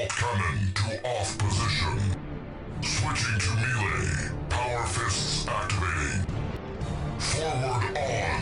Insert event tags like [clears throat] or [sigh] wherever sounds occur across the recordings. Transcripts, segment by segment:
Bolt cannon to off position. Switching to melee. Power fists activating. Forward on.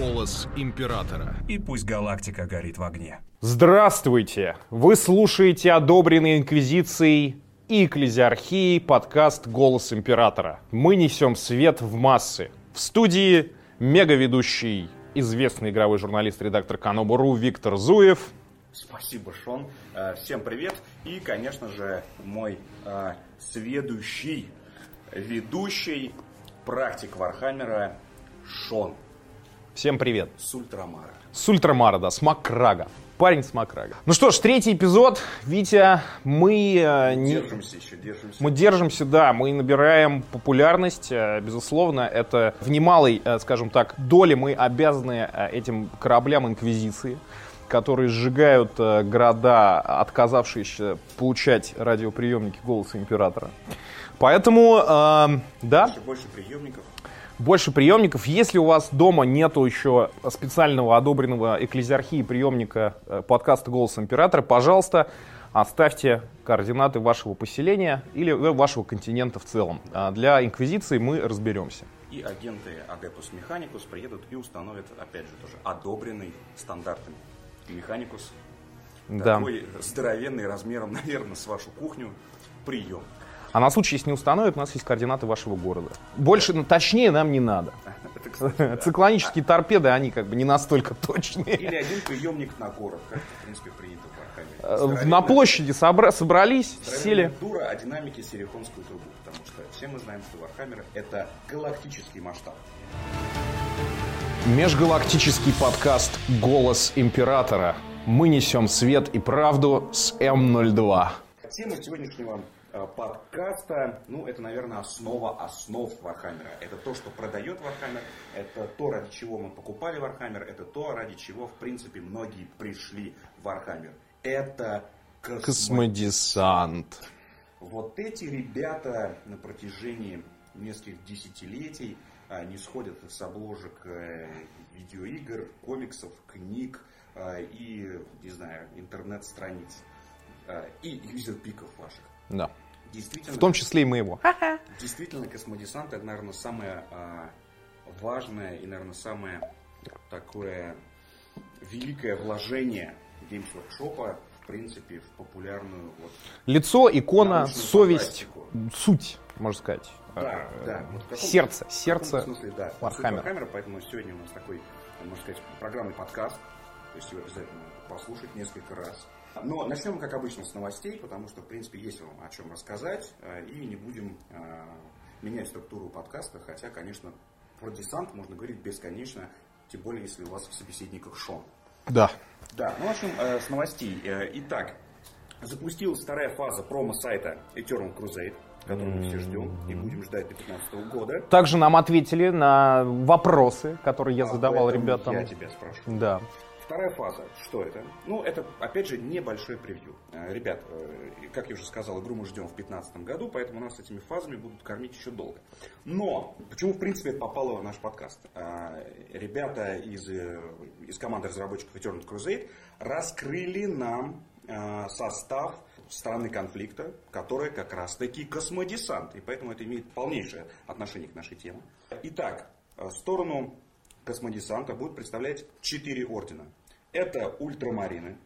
Голос императора. И пусть галактика горит в огне. Здравствуйте! Вы слушаете одобренный Инквизицией и Экклезиархией подкаст «Голос Императора». Мы несем свет в массы. В студии мегаведущий, известный игровой журналист, редактор Канобу.ру Виктор Зуев. Спасибо, Шон. Э, Всем привет. И, конечно же, мой э, сведущий, ведущий, практик Вархаммера Шон Всем привет! с Ультрамара. С Ультрамара, да, с Макрага. Парень с Макрага. Ну что ж, третий эпизод. Витя, мы... э, не- Держимся еще, держимся. Мы держимся, да, мы набираем популярность, э, безусловно, это в немалой, э, скажем так, доле мы обязаны этим кораблям Инквизиции, которые сжигают города, отказавшиеся получать радиоприемники голоса Императора. Поэтому, э, да, Еще больше приемников. Больше приемников. Если у вас дома нету еще специального одобренного экклезиархии приемника э, подкаста «Голос Императора», пожалуйста, оставьте координаты вашего поселения или э, вашего континента в целом. А Для Инквизиции мы разберемся. И агенты Адепус Механикус приедут и установят, опять же, тоже одобренный стандартами. Механикус Да. такой здоровенный размером, [laughs] наверное, с вашу кухню прием. А на случай, если не установят, у нас есть координаты вашего города. Больше, ну, точнее нам не надо. Циклонические торпеды, они как бы не настолько точные. Или один приемник на город, как, в принципе, принято в Э, Вархаммере. На площади собра- собрались, сели. дура-динамик, иерихонскую трубу, потому что все мы знаем, что Вархаммер это галактический масштаб. Межгалактический подкаст «Голос Императора». Мы несем свет и правду с М02. Тема сегодняшнего э, подкаста, ну, это, наверное, основа основ Вархаммера. Это то, что продает Вархаммер, это то, ради чего мы покупали Вархаммер, это то, ради чего, в принципе, многие пришли в Вархаммер. Это космо- Космодесант. Вот эти ребята на протяжении нескольких десятилетий а, не сходят с обложек э, видеоигр, комиксов, книг и, не знаю, интернет-страниц. И юзер-пиков ваших. Да. Действительно, В том числе и моего. действительно космодесант это, наверное, самое а, важное и, наверное, самое такое великое вложение Games Workshop, в принципе, в популярную вот, Лицо, икона, совесть, фантастику. суть, можно сказать. Да, Э, да. Вот в каком- Сердце, в сердце. каком смысле, да. Вархаммера. Вархаммера, поэтому сегодня у нас такой, можно сказать, программный подкаст. То есть его обязательно послушать несколько раз. Но начнем, как обычно, с новостей, потому что, в принципе, есть вам о чем рассказать. э, И не будем э, менять структуру подкаста, хотя, конечно, про десант можно говорить бесконечно, тем более, если у вас в собеседниках Шон. Да. Да, ну начнем э, с новостей. Итак, запустилась вторая фаза промо-сайта Eternal Crusade, которую мы все ждем и будем ждать до 2015 года. Также нам ответили на вопросы, которые я А задавал ребятам. Я тебя спрашиваю. Да. Вторая фаза, что это? Ну, это, опять же, небольшой превью. Э, Ребят, э, как я уже сказал, игру мы ждем в 2015 году, поэтому нас этими фазами будут кормить еще долго. Но, почему, в принципе, это попало в наш подкаст? Э, Ребята из, из команды разработчиков Eternal Crusade раскрыли нам состав стороны конфликта, которая как раз-таки космодесант. И поэтому это имеет полнейшее отношение к нашей теме. Итак, сторону космодесанта будут представлять четыре ордена. Это ультрамарины.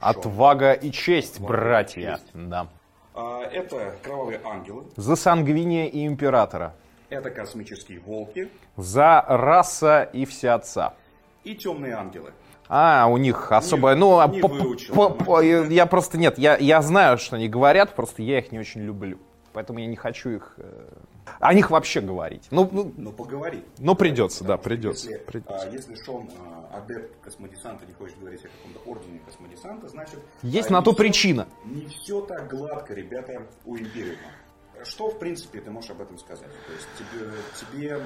Отвага и честь, Отвага и братья. честь. Да. А, Это кровавые ангелы. За сангвиния и императора. Это космические волки. За раса и всеотца. И темные ангелы. А, у них особое, ну, а не по- выучил, по- понимаешь? по- я просто, нет, я, я знаю, что они говорят, просто я их не очень люблю. Поэтому я не хочу их, э, о них вообще говорить. Ну, ну, Но поговори. Ну, придется, да, придется, Если, придется. а, если Шон, а, адепт космодесанта, не хочет говорить о каком-то ордене космодесанта, значит... есть а, на то всё- причина. Не все так гладко, ребята, у Империума. Что, в принципе, ты можешь об этом сказать? То есть тебе, тебе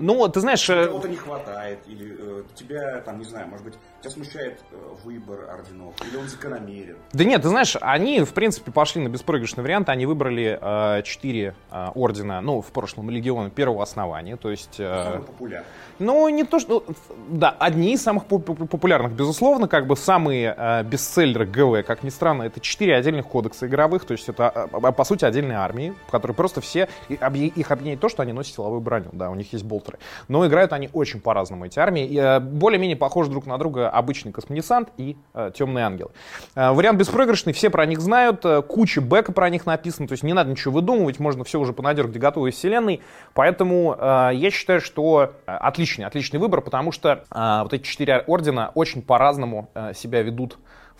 Ну, ты знаешь, э, кого-то не хватает, или э, тебя, там, не знаю, может быть, тебя смущает э, выбор орденов, или он закономерен. Да нет, ты знаешь, они, в принципе, пошли на беспроигрышный вариант. Они выбрали э, четыре э, ордена, ну, в прошлом легиона первого основания. То есть, э, Самый популярный. ну, не то, что... ну, Да, одни из самых поп- поп- популярных, безусловно, как бы самые э, бестселлеры ГВ, как ни странно, это четыре отдельных кодекса игровых. То есть, это, э, по сути, отдельные армии, которые просто все... Их объединяет то, что они носят силовую броню, да, у них есть болтеры. Но играют они очень по-разному, эти армии. И, э, более-менее похожи друг на друга обычный космодесант и э, темный ангел. Э, вариант беспроигрышный, все про них знают, э, куча бэка про них написано, то есть не надо ничего выдумывать, можно все уже понадергать готовой вселенной. Поэтому э, я считаю, что э, отличный, отличный выбор, потому что э, вот эти четыре ордена очень по-разному э, себя ведут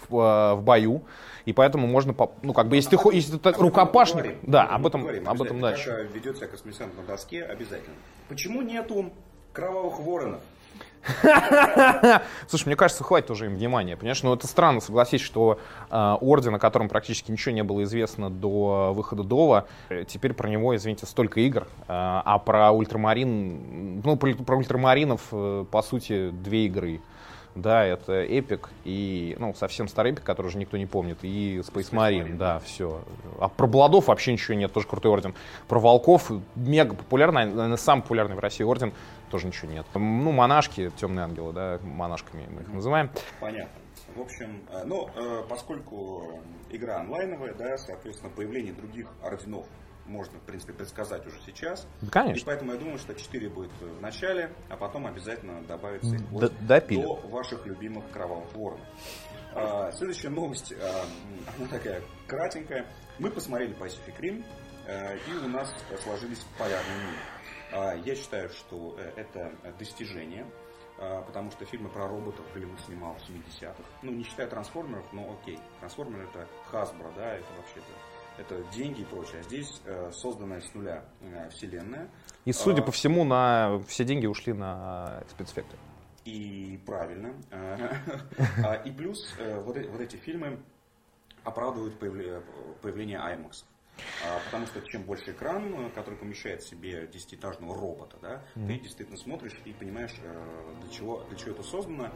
в, в бою. И поэтому можно, ну, как бы, если ты, если ты рукопашник, поговорим. да, об этом, поговорим об этом дальше. Ведет себя космодесант на доске, обязательно. Почему нету кровавых воронов? [laughs] Слушай, мне кажется, хватит уже им внимания, понимаешь? Ну, это странно, согласись, что э, орден, о котором практически ничего не было известно до выхода Дова, э, теперь про него, извините, столько игр, э, а про ультрамарин, ну, про, про ультрамаринов, э, по сути, две игры. Да, это Эпик и, ну, совсем старый Эпик, который уже никто не помнит, и Space Marine, да, все. А про Бладов вообще ничего нет, тоже крутой орден. Про Волков мега популярный, наверное, самый популярный в России орден, тоже ничего нет. Ну, монашки, темные ангелы, да, монашками мы их называем. Понятно. В общем, э, ну, э, поскольку игра онлайновая, да, соответственно, появление других орденов можно, в принципе, предсказать уже сейчас. Да, конечно. И поэтому я думаю, что 4 будет в начале, а потом обязательно добавится их допилят. до ваших любимых кровавых воронов. А, Следующая новость, а, она такая кратенькая. Мы посмотрели Pacific Rim, э, и у нас сложились полярные мнения. А, Я считаю, что э, это достижение, а, потому что фильмы про роботов Голливуд снимал в 70-х. Ну, не считая трансформеров, но окей. Трансформеры это Hasbro, да, это вообще-то это деньги и прочее. А здесь э, созданная с нуля э, вселенная. И, судя А, по всему, на все деньги ушли на спецэффекты. И правильно. Э, [laughs] а, И плюс э, вот э- вот эти фильмы оправдывают появле- появление IMAX. А, Потому что чем больше экран, э, который помещает в себе десятиэтажного робота, да, ты действительно смотришь и понимаешь, э, для чего, для чего это создано.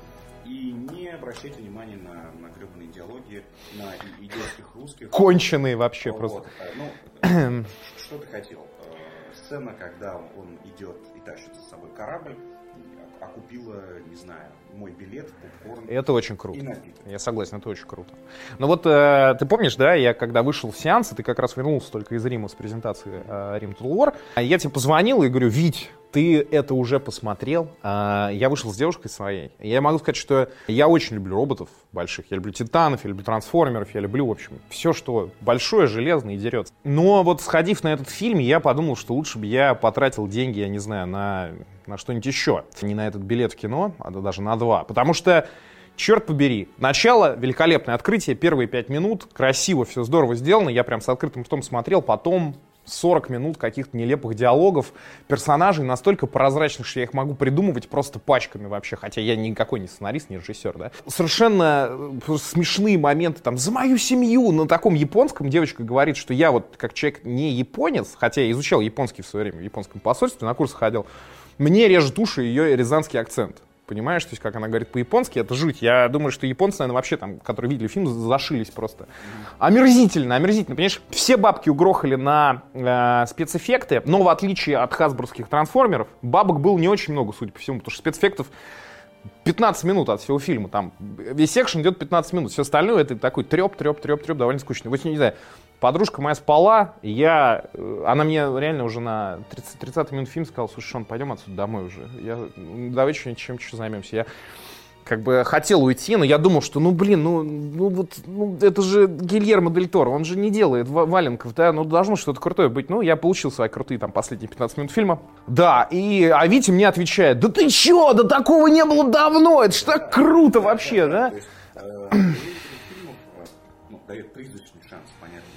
И не обращайте внимания на, на гребаные диалоги, на идиотских русских. Конченые вообще Вот, просто. э, Ну, [clears throat] что ты хотел? Сцена, когда он идет и тащит за собой корабль, а- окупила, не знаю, мой билет, попкорн Это очень и круто. напиток. Я согласен, это очень круто. Но вот э, ты помнишь, да, я когда вышел в сеанс, и ты как раз вернулся только из Рима с презентации э, Рим а я тебе позвонил и говорю, Вить, ты это уже посмотрел. А, я вышел с девушкой своей. Я могу сказать, что я очень люблю роботов больших. Я люблю титанов, я люблю трансформеров, я люблю, в общем, все, что большое, железное и дерется. Но вот сходив на этот фильм, я подумал, что лучше бы я потратил деньги, я не знаю, на, на что-нибудь еще. Не на этот билет в кино, а даже на два. Потому что Черт побери. Начало, великолепное открытие, первые пять минут, красиво, все здорово сделано. Я прям с открытым ртом смотрел, потом 40 минут каких-то нелепых диалогов, персонажей настолько прозрачных, что я их могу придумывать просто пачками вообще, хотя я никакой не сценарист, не режиссер, да. Совершенно э, смешные моменты, там, за мою семью, на таком японском девочка говорит, что я вот как человек не японец, хотя я изучал японский в свое время в японском посольстве, на курс ходил, мне режет уши ее рязанский акцент. Понимаешь, то есть как она говорит по-японски, это жуть. Я думаю, что японцы, наверное, вообще там, которые видели фильм, зашились просто. Омерзительно, омерзительно. Понимаешь, все бабки угрохали на э, спецэффекты, но в отличие от хасбургских трансформеров, бабок было не очень много, судя по всему, потому что спецэффектов 15 минут от всего фильма. Там весь секшн идет 15 минут. Все остальное это такой треп, треп, треп, треп, довольно скучно. Вот не знаю, подружка моя спала, и я, э, она мне реально уже на 30, 30 минут фильм сказала, слушай, Шон, пойдем отсюда домой уже. Я, давай чем, чем, чем займемся. Я как бы хотел уйти, но я думал, что, ну, блин, ну, ну вот, ну, это же Гильермо Дель Торо, он же не делает ва- валенков, да, ну, должно что-то крутое быть. Ну, я получил свои крутые, там, последние 15 минут фильма. Да, и, а Витя мне отвечает, да ты чё, да такого не было давно, это ж так круто вообще, да? Э, [clears throat] э, ну, дает призрачный шанс, появление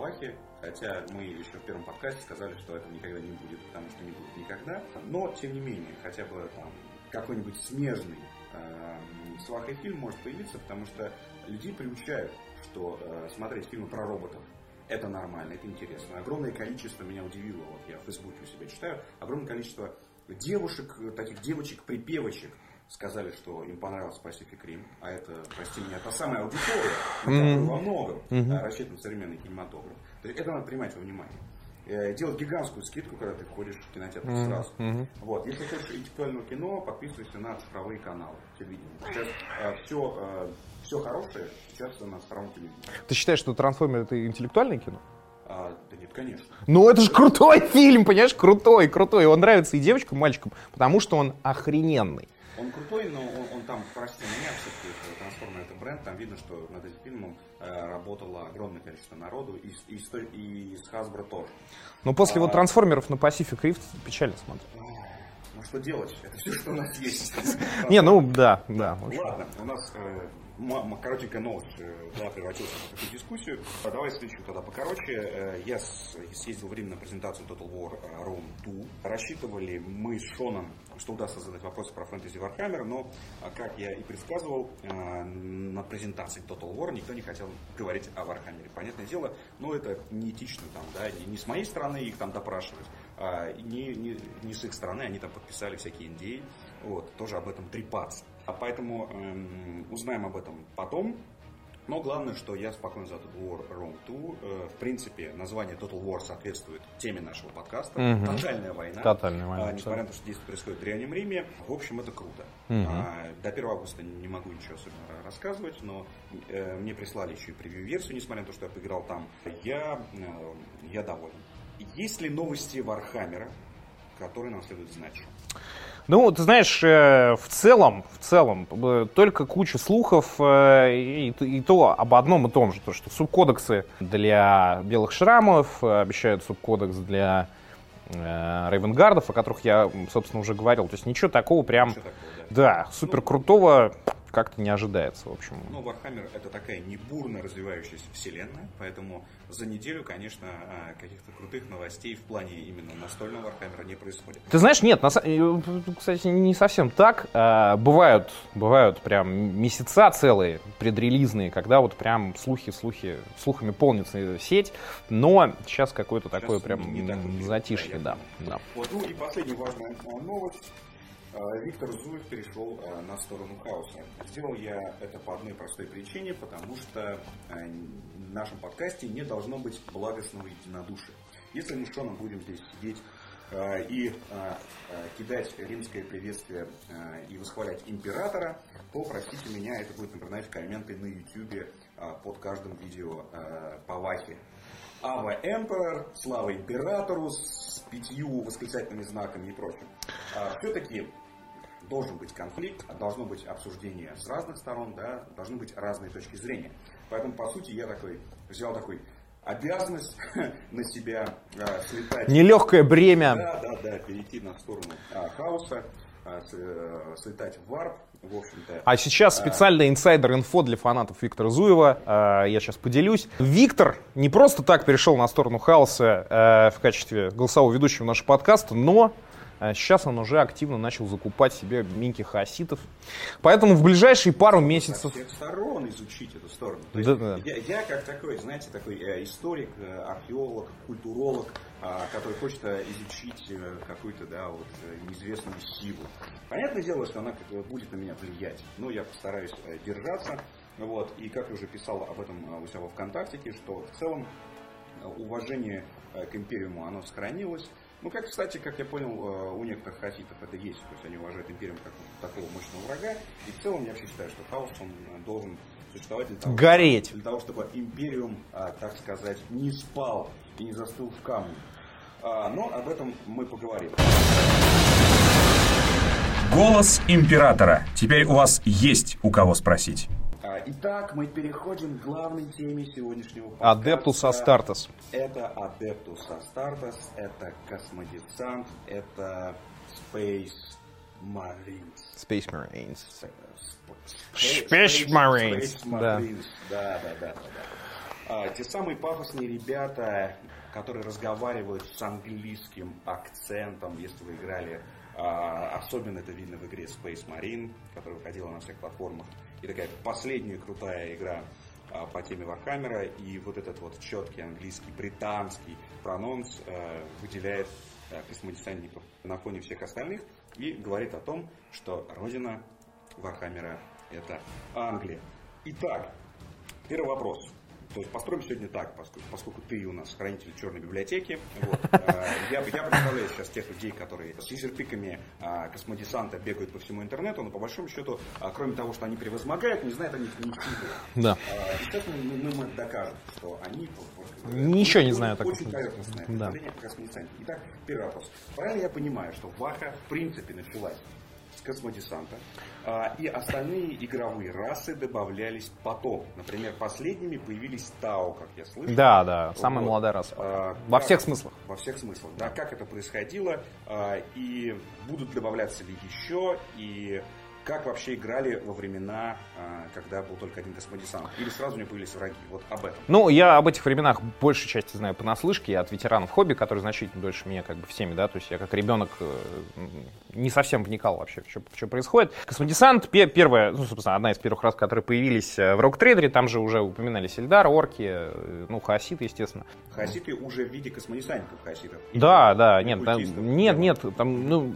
Вахе, хотя мы еще в первом подкасте сказали, что этого никогда не будет, потому что не будет никогда, но, тем не менее, хотя бы там какой-нибудь смежный э, с Вахой фильм может появиться, потому что людей приучают, что э, смотреть фильмы про роботов Это нормально, это интересно. Огромное количество меня удивило, вот я в Фейсбуке у себя читаю, огромное количество девушек, таких девочек-припевочек, сказали, что им понравился Pacific Rim, а это, прости меня, та самая аудитория, которая во многом mm-hmm. рассчитан современный кинематограф. То есть это надо принимать во внимание. Э, делать гигантскую скидку, когда ты входишь в кинотеатр mm-hmm. сразу. Mm-hmm. Вот. Если хочешь интеллектуального кино, подписывайся на цифровые каналы телевидения. Сейчас э, все, э, все хорошее сейчас на цифровом телевидении. Ты считаешь, что трансформер это интеллектуальное кино? А, да нет, конечно. Ну это же крутой фильм, понимаешь, крутой, крутой. Он нравится и девочкам, и мальчикам, потому что он охрененный. Он крутой, но он, он там, прости меня, все-таки Трансформер это бренд, там видно, что над этим фильмом э, работало огромное количество народу, и, и, и, и с Hasbro тоже. Но после а, вот трансформеров на Pacific Rift печально смотреть. Ну что делать? Это все, что у нас есть. Не, ну да, да. Ладно, у нас э, коротенькая новость э, да, превратилась в такую дискуссию. А давай следующую тогда покороче. Э, я съездил в Рим на презентацию Total War э, Rome 2. Рассчитывали мы с Шоном, что удастся задать вопросы про фэнтези Warhammer, но, как я и предсказывал, на презентации Total War никто не хотел говорить о Warhammer. Понятное дело, но это неэтично там, да, не с моей стороны их там допрашивать, а не, не, не с их стороны, они там подписали всякие NDA, вот, тоже об этом трепаться. А поэтому эм, узнаем об этом потом. Но главное, что я спокойно за Total War Rome 2. Э, в принципе, название Total War соответствует теме нашего подкаста. Угу. Тотальная война. Тотальная война. А, несмотря на то, что действие происходит в Древнем Риме. В общем, это круто. Угу. А, до 1 августа не могу ничего особенно рассказывать, но э, мне прислали еще и превью-версию, несмотря на то, что я поиграл там. Я, э, я доволен. Есть ли новости Вархаммера, которые нам следует знать? Ну, ты знаешь, э, в целом, в целом, э, только куча слухов, э, и, и то об одном и том же, то, что субкодексы для белых шрамов, обещают субкодекс для Рейвенгардов, о которых я, собственно, уже говорил. То есть ничего такого прям, ничего такого, да. да, супер крутого как-то не ожидается, в общем. Ну, Warhammer это такая не бурно развивающаяся вселенная, поэтому за неделю, конечно, а, каких-то крутых новостей в плане именно настольного Warhammer не происходит. Ты знаешь, нет, на, э, кстати, не совсем так. А, бывают, бывают прям месяца целые предрелизные, когда вот прям слухи, слухи, слухами полнится сеть, но сейчас какое-то такое прям не, не затишье, да, да. Вот, ну и последняя важная новость. А, Виктор Зуев перешел а, на сторону хаоса. Сделал я это по одной простой причине, потому что а, в нашем подкасте не должно быть благостного единодушия. Если мы с Шоном будем здесь сидеть и кидать римское приветствие и восхвалять императора, то, простите меня, это будет напоминать комменты на YouTube под каждым видео по Вахе. Ава Эмперор, слава императору с пятью восклицательными знаками и прочим. Все-таки должен быть конфликт, должно быть обсуждение с разных сторон, да, должны быть разные точки зрения. Поэтому, по сути, я такой взял такой обязанность [laughs] на себя а, слетать. Нелегкое бремя. Да, да, да, перейти на сторону а, хаоса, а, э, слетать в варп, в общем-то. А сейчас специальный insider info для фанатов Виктора Зуева. А, я сейчас поделюсь. Виктор не просто так перешел на сторону хаоса а, в качестве голосового ведущего нашего подкаста, но а сейчас он уже активно начал закупать себе минки хаоситов. Поэтому в ближайшие пару месяцев... Со всех сторон изучить эту сторону. То есть да, Я, я как такой, знаете, такой э, историк, э, археолог, культуролог, э, который хочет э, изучить какую-то, да, вот, неизвестную силу. Понятное дело, что она будет на меня влиять, но я постараюсь держаться. Вот, и как я уже писал об этом у себя во ВКонтакте, что в целом уважение к империуму оно сохранилось, ну, как, кстати, как я понял, э, у некоторых хаситов это есть. То есть они уважают империю как такого мощного врага. И в целом я вообще считаю, что хаос он должен существовать для того, Гореть. для того чтобы империум, а, так сказать, не спал и не застыл в камне. А, но об этом мы поговорим. Голос императора. Теперь у вас есть у кого спросить. Итак, мы переходим к главной теме сегодняшнего подкаста. Адептус Астартес. Это Адептус Астартес, это космодесант, это Space Marines. Space Marines. Space, Space Marines. Да. Да, да, да, да. А, те самые пафосные ребята, которые разговаривают с английским акцентом, если вы играли а, особенно это видно в игре Space Marine, которая выходила на всех платформах. И такая последняя крутая игра а, по теме Вархаммера, и вот этот вот четкий английский, британский прононс а, выделяет а, космодесантников на фоне всех остальных и говорит о том, что родина Вархаммера это Англия. Итак, первый вопрос. То есть построим сегодня так, поскольку, поскольку ты у нас хранитель черной библиотеки. Вот, [laughs] э, я, я представляю сейчас тех людей, которые с юзерпиками э, космодесанта бегают по всему интернету, но по большому счету, э, кроме того, что они превозмогают, не знают о них ничего. Да. Э, сейчас мы, мы, мы докажем, что они Ничего не знают очень поверхностное Да. Итак, первый вопрос. Правильно я понимаю, что Ваха в принципе началась космодесанта, а, и остальные игровые расы добавлялись потом. Например, последними появились Тау, как я слышал. Да, да, самая Вот. молодая раса. А, Во как- всех смыслах. Во всех смыслах. Да, как это происходило, а, и будут добавляться ли еще, и как вообще играли во времена, а, когда был только один космодесант? Или сразу у него появились враги? Вот об этом. Ну, я об этих временах большей части знаю понаслышке, от ветеранов хобби, которые значительно дольше меня как бы всеми, да, то есть я как ребенок э, не совсем вникал вообще, что, что происходит. Космодесант, пе- первая, ну, собственно, одна из первых рас, которые появились э, в Рок-трейдере, там же уже упоминались Эльдар, орки, э, ну, хаоситы, естественно. Хаоситы уже в виде космодесантников хаоситов. Да, да, нет, там- нет, нет, там, ну,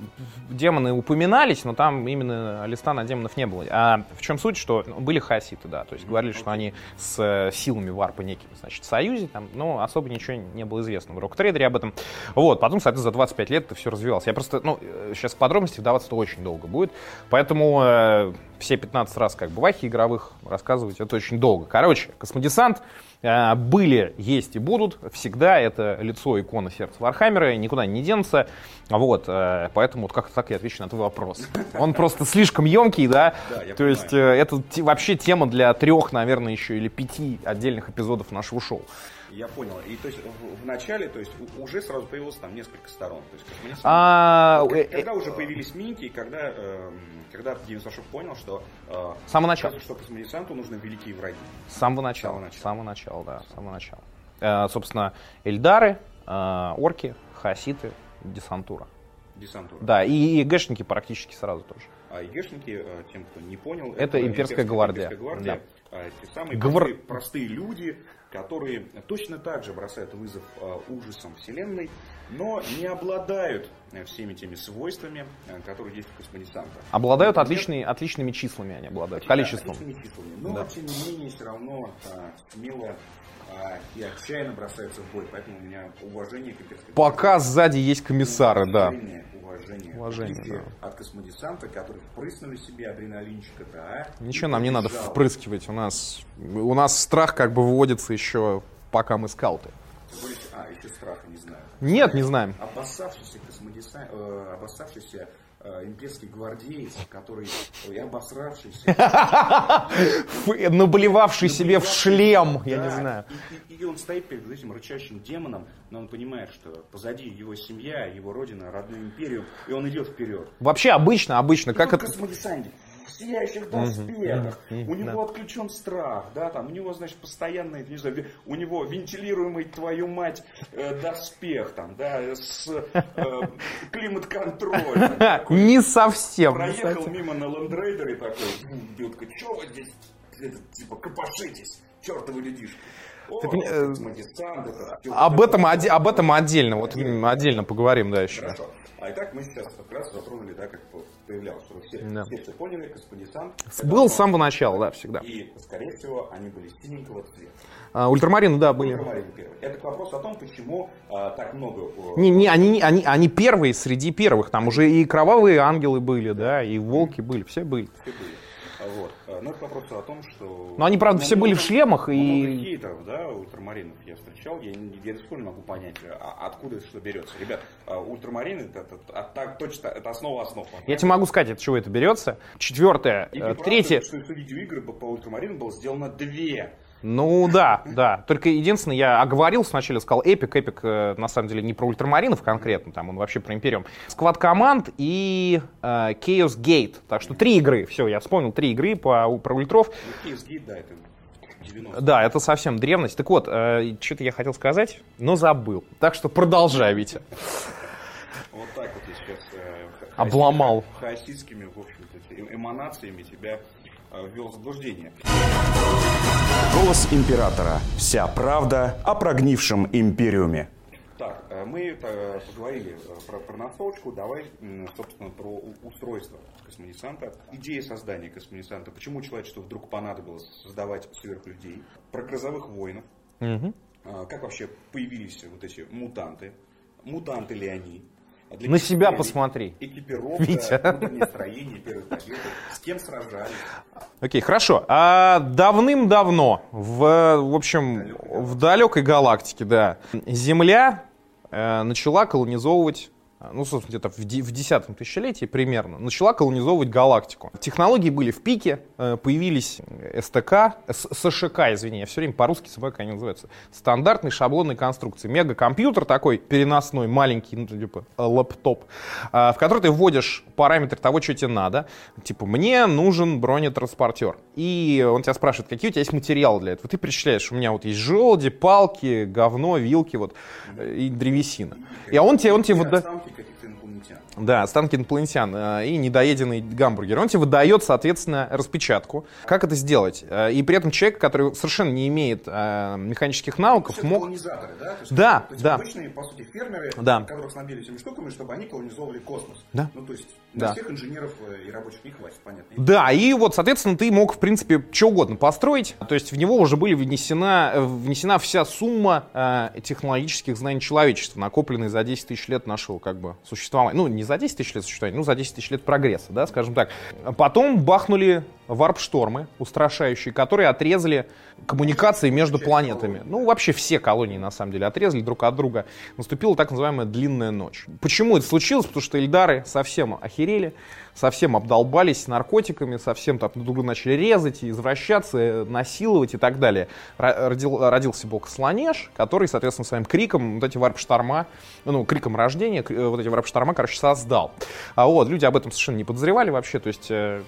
демоны упоминались, но там именно листа на демонов не было. А в чем суть, что ну, были хаоситы, да, то есть говорили, что они с э, силами варпа некими, значит, в союзе, там, но особо ничего не было известно в рок-трейдере об этом. Вот, потом, соответственно, за 25 лет это все развивалось. Я просто, ну, сейчас подробности вдаваться-то очень долго будет, поэтому э, все 15 рас как бы вахи игровых рассказывать это очень долго. Короче, космодесант э, были, есть и будут. Всегда это лицо икона сердца Вархаммера, никуда не денется. Вот, э, поэтому вот как-то так я отвечу на твой вопрос. Он просто слишком емкий, да? То есть э, это вообще тема для трех, наверное, еще или пяти отдельных эпизодов нашего шоу. Я понял. И то есть в, начале, то есть уже сразу появилось там несколько сторон. То есть космодесант. А, э, Когда э, уже появились минки, когда, эм, когда Денис Ашок понял, что, э, С самого начала. что космодесанту нужны великие враги. С самого начала. С самого начала, да, с самого начала. Э, собственно, Эльдары, э, орки, хаоситы, десантура. Десантура. Да, и гэшники практически сразу тоже. А ИГшники, э, тем, кто не понял, Это имперская гвардия. имперская гвардия. э, Те самые Гвар- простые, простые люди, которые точно так же бросают вызов э, ужасам Вселенной, но не обладают э, всеми теми свойствами, э, которые есть у космодесанта. Обладают Например, отличные, отличными числами, они обладают, Да, количеством. отличными числами. Но, Да. тем не менее, все равно а, смело а, и отчаянно бросаются в бой. Поэтому у меня уважение к Пока сзади есть комиссары, да. Уважение, уважение. Уважение, отличие от космодесанта, который впрыснули себе адреналинчика, да. Ничего нам не надо впрыскивать. У нас, у нас страх как бы выводится еще пока мы скауты. А, еще страха не знаю. Нет, не знаем. Обоссавшийся космодесант, э, обоссавшийся имперский гвардеец, который, ой, обосравшийся, Наблевавший себе в шлем, я не знаю. И, он стоит перед этим рычащим демоном, но он понимает, что позади его семья, его родина, родную империю, и он идет вперед. Вообще обычно, обычно, как это... сияющих доспехах, у него отключен страх, да, там, у него, значит, постоянно, не знаю, у него вентилируемый, твою мать, э, доспех, там, да, с э, климат-контролем. [laughs] Не совсем. Проехал мимо на лендрейдере такой, такой, что вы здесь, типа, копошитесь, чертовы людишки. О, Ты э, Об этом, об этом отдельно, вот отдельно поговорим, да, еще. Хорошо. А итак, мы сейчас как раз затронули, да, как появлялось, что все, Да. все, все поняли, Был с самого начала, да, всегда. И, скорее всего, они были синенького цвета. А, ультрамарины, да, были. Ультрамарин первый. Это к вопросу о том, почему а, так много... Не, не, они, они, они первые среди первых. Там уже и кровавые ангелы были, да, и волки были, все были. все были. Вот. А, Но это к вопросу о том, что... Но они, правда, Ну, все были в много- шлемах, Много и хейтеров, да, ультрамаринов я встречал. Я, я до сих пор не могу понять, а откуда это что берется. Ребят, а, ультрамарины, это, это- а так точно, это основа основ. я тебе могу сказать, от чего это берется. Четвертое, И э, третье. Что, что видеоигры по, по ультрамарину было сделано две. Ну да, да. Только единственное, я оговорил сначала, сказал Эпик. Эпик э, на самом деле не про ультрамаринов конкретно, там он вообще про Империум. Сквад команд и э, Chaos Gate. Так что три игры. Все, я вспомнил три игры по, про ультров. Ну, Case Gate, да, это 90 Да, это совсем древность. Так вот, э, что-то я хотел сказать, но забыл. Так что продолжай, Витя. Вот так вот я сейчас... э, Обломал. хаоситскими, в общем-то, эманациями тебя ввел в заблуждение. Голос императора. Вся правда о прогнившем империуме. Так, э, мы э, поговорили э, про, про настолочку, давай, собственно, про устройство космодесанта. Идея создания космодесанта, почему человечеству вдруг понадобилось создавать сверхлюдей, про грозовых воинов. А, как вообще появились вот эти мутанты, мутанты ли они, для На себя посмотри. Экипировка, Витя. [laughs] внутреннее строение, первые победы, с кем сражались. Окей, хорошо. А давным-давно, в, в общем, в далекой галактике, да, Земля э, начала колонизовывать, ну, собственно, где-то в, де- в десятом тысячелетии примерно, начала колонизовывать галактику. Технологии были в пике, э, появились СТК, С- СШК, извини, я все время по-русски забываю, как они называются. Стандартные шаблонные конструкции. Мегакомпьютер такой переносной, маленький, ну, типа э, лэптоп, а, в который ты вводишь параметры того, что тебе надо. Типа, мне нужен бронетранспортер. И он тебя спрашивает, какие у тебя есть материалы для этого. Ты перечисляешь, у меня вот есть желуди, палки, говно, вилки, вот, э, и древесина. И он тебе, он тебе И выда- останки каких-то инопланетян. Да, останки инопланетян э, и недоеденный гамбургер. Он тебе выдает, соответственно, распечатку. Как это сделать? Э, И при этом человек, который совершенно не имеет э, механических навыков, мог... колонизаторы, да? Есть, Да, то есть да. обычные, по сути, фермеры, Да. которых снабдили этими штуками, чтобы они колонизовывали космос. Да. Ну, то есть Да. на всех инженеров и рабочих не хватит, понятно. Да, и вот, соответственно, ты мог, в принципе, что угодно построить. То есть в него уже были внесена, внесена вся сумма э, технологических знаний человечества, накопленные за 10 тысяч лет нашего как бы существования. Ну, не за 10 тысяч лет существования, ну, за 10 тысяч лет прогресса, да, скажем так. Потом бахнули варп-штормы устрашающие, которые отрезали коммуникации между планетами. Ну, вообще все колонии, на самом деле, отрезали друг от друга. Наступила так называемая длинная ночь. Почему это случилось? Потому что Эльдары совсем охерели, совсем обдолбались наркотиками, совсем там друг друга начали резать, и извращаться, э, насиловать и так далее. Ро- Родил, родился бог Слонеж, который, соответственно, своим криком вот эти варп-шторма, ну, криком рождения, э, вот эти варп-шторма, короче, создал. А вот, люди об этом совершенно не подозревали вообще, то есть э,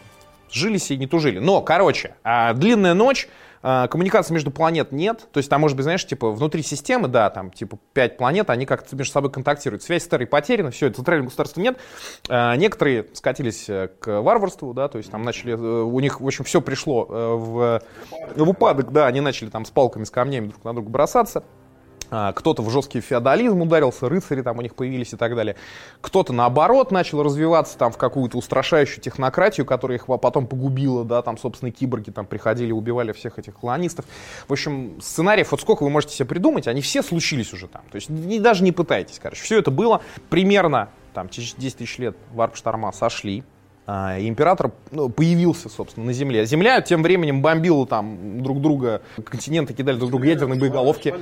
жили себе не тужили. Но, короче, а, длинная ночь, коммуникации между планет нет. То есть там, может быть, знаешь, типа внутри системы, да, там типа пять планет, они как-то между собой контактируют. Связь старой потеряна, все, это центральное государство нет. А, некоторые скатились э, к варварству, да, то есть там начали, э, у них, в общем, все пришло э, в, в упадок, да, они начали там с палками, с камнями друг на друга бросаться. А, Кто-то в жесткий феодализм ударился, рыцари там у них появились и так далее. Кто-то наоборот начал развиваться там в какую-то устрашающую технократию, которая их потом погубила, да, там, собственно, киборги там приходили, убивали всех этих колонистов. В общем, сценариев, вот сколько вы можете себе придумать, они все случились уже там. То есть не- даже не пытайтесь, короче. Все это было примерно там через 10 тысяч лет варп-шторма сошли, и император ну, появился, собственно, на Земле. Земля тем временем бомбила там друг друга, континенты кидали друг друга ядерные боеголовки.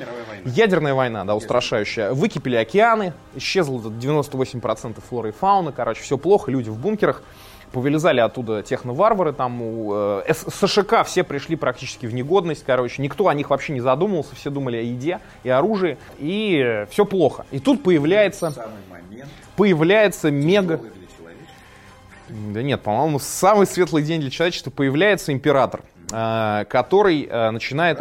Ядерная война, да, устрашающая. Выкипели океаны, исчезло 98% флоры и фауны, короче, все плохо, люди в бункерах. Повылезали оттуда техноварвары, там у э, СШК все пришли практически в негодность, короче, никто о них вообще не задумывался, все думали о еде и оружии, и все плохо. И тут появляется, появляется мега... человечества. Да нет, по-моему, самый светлый день для человечества появляется император, э, который э, начинает...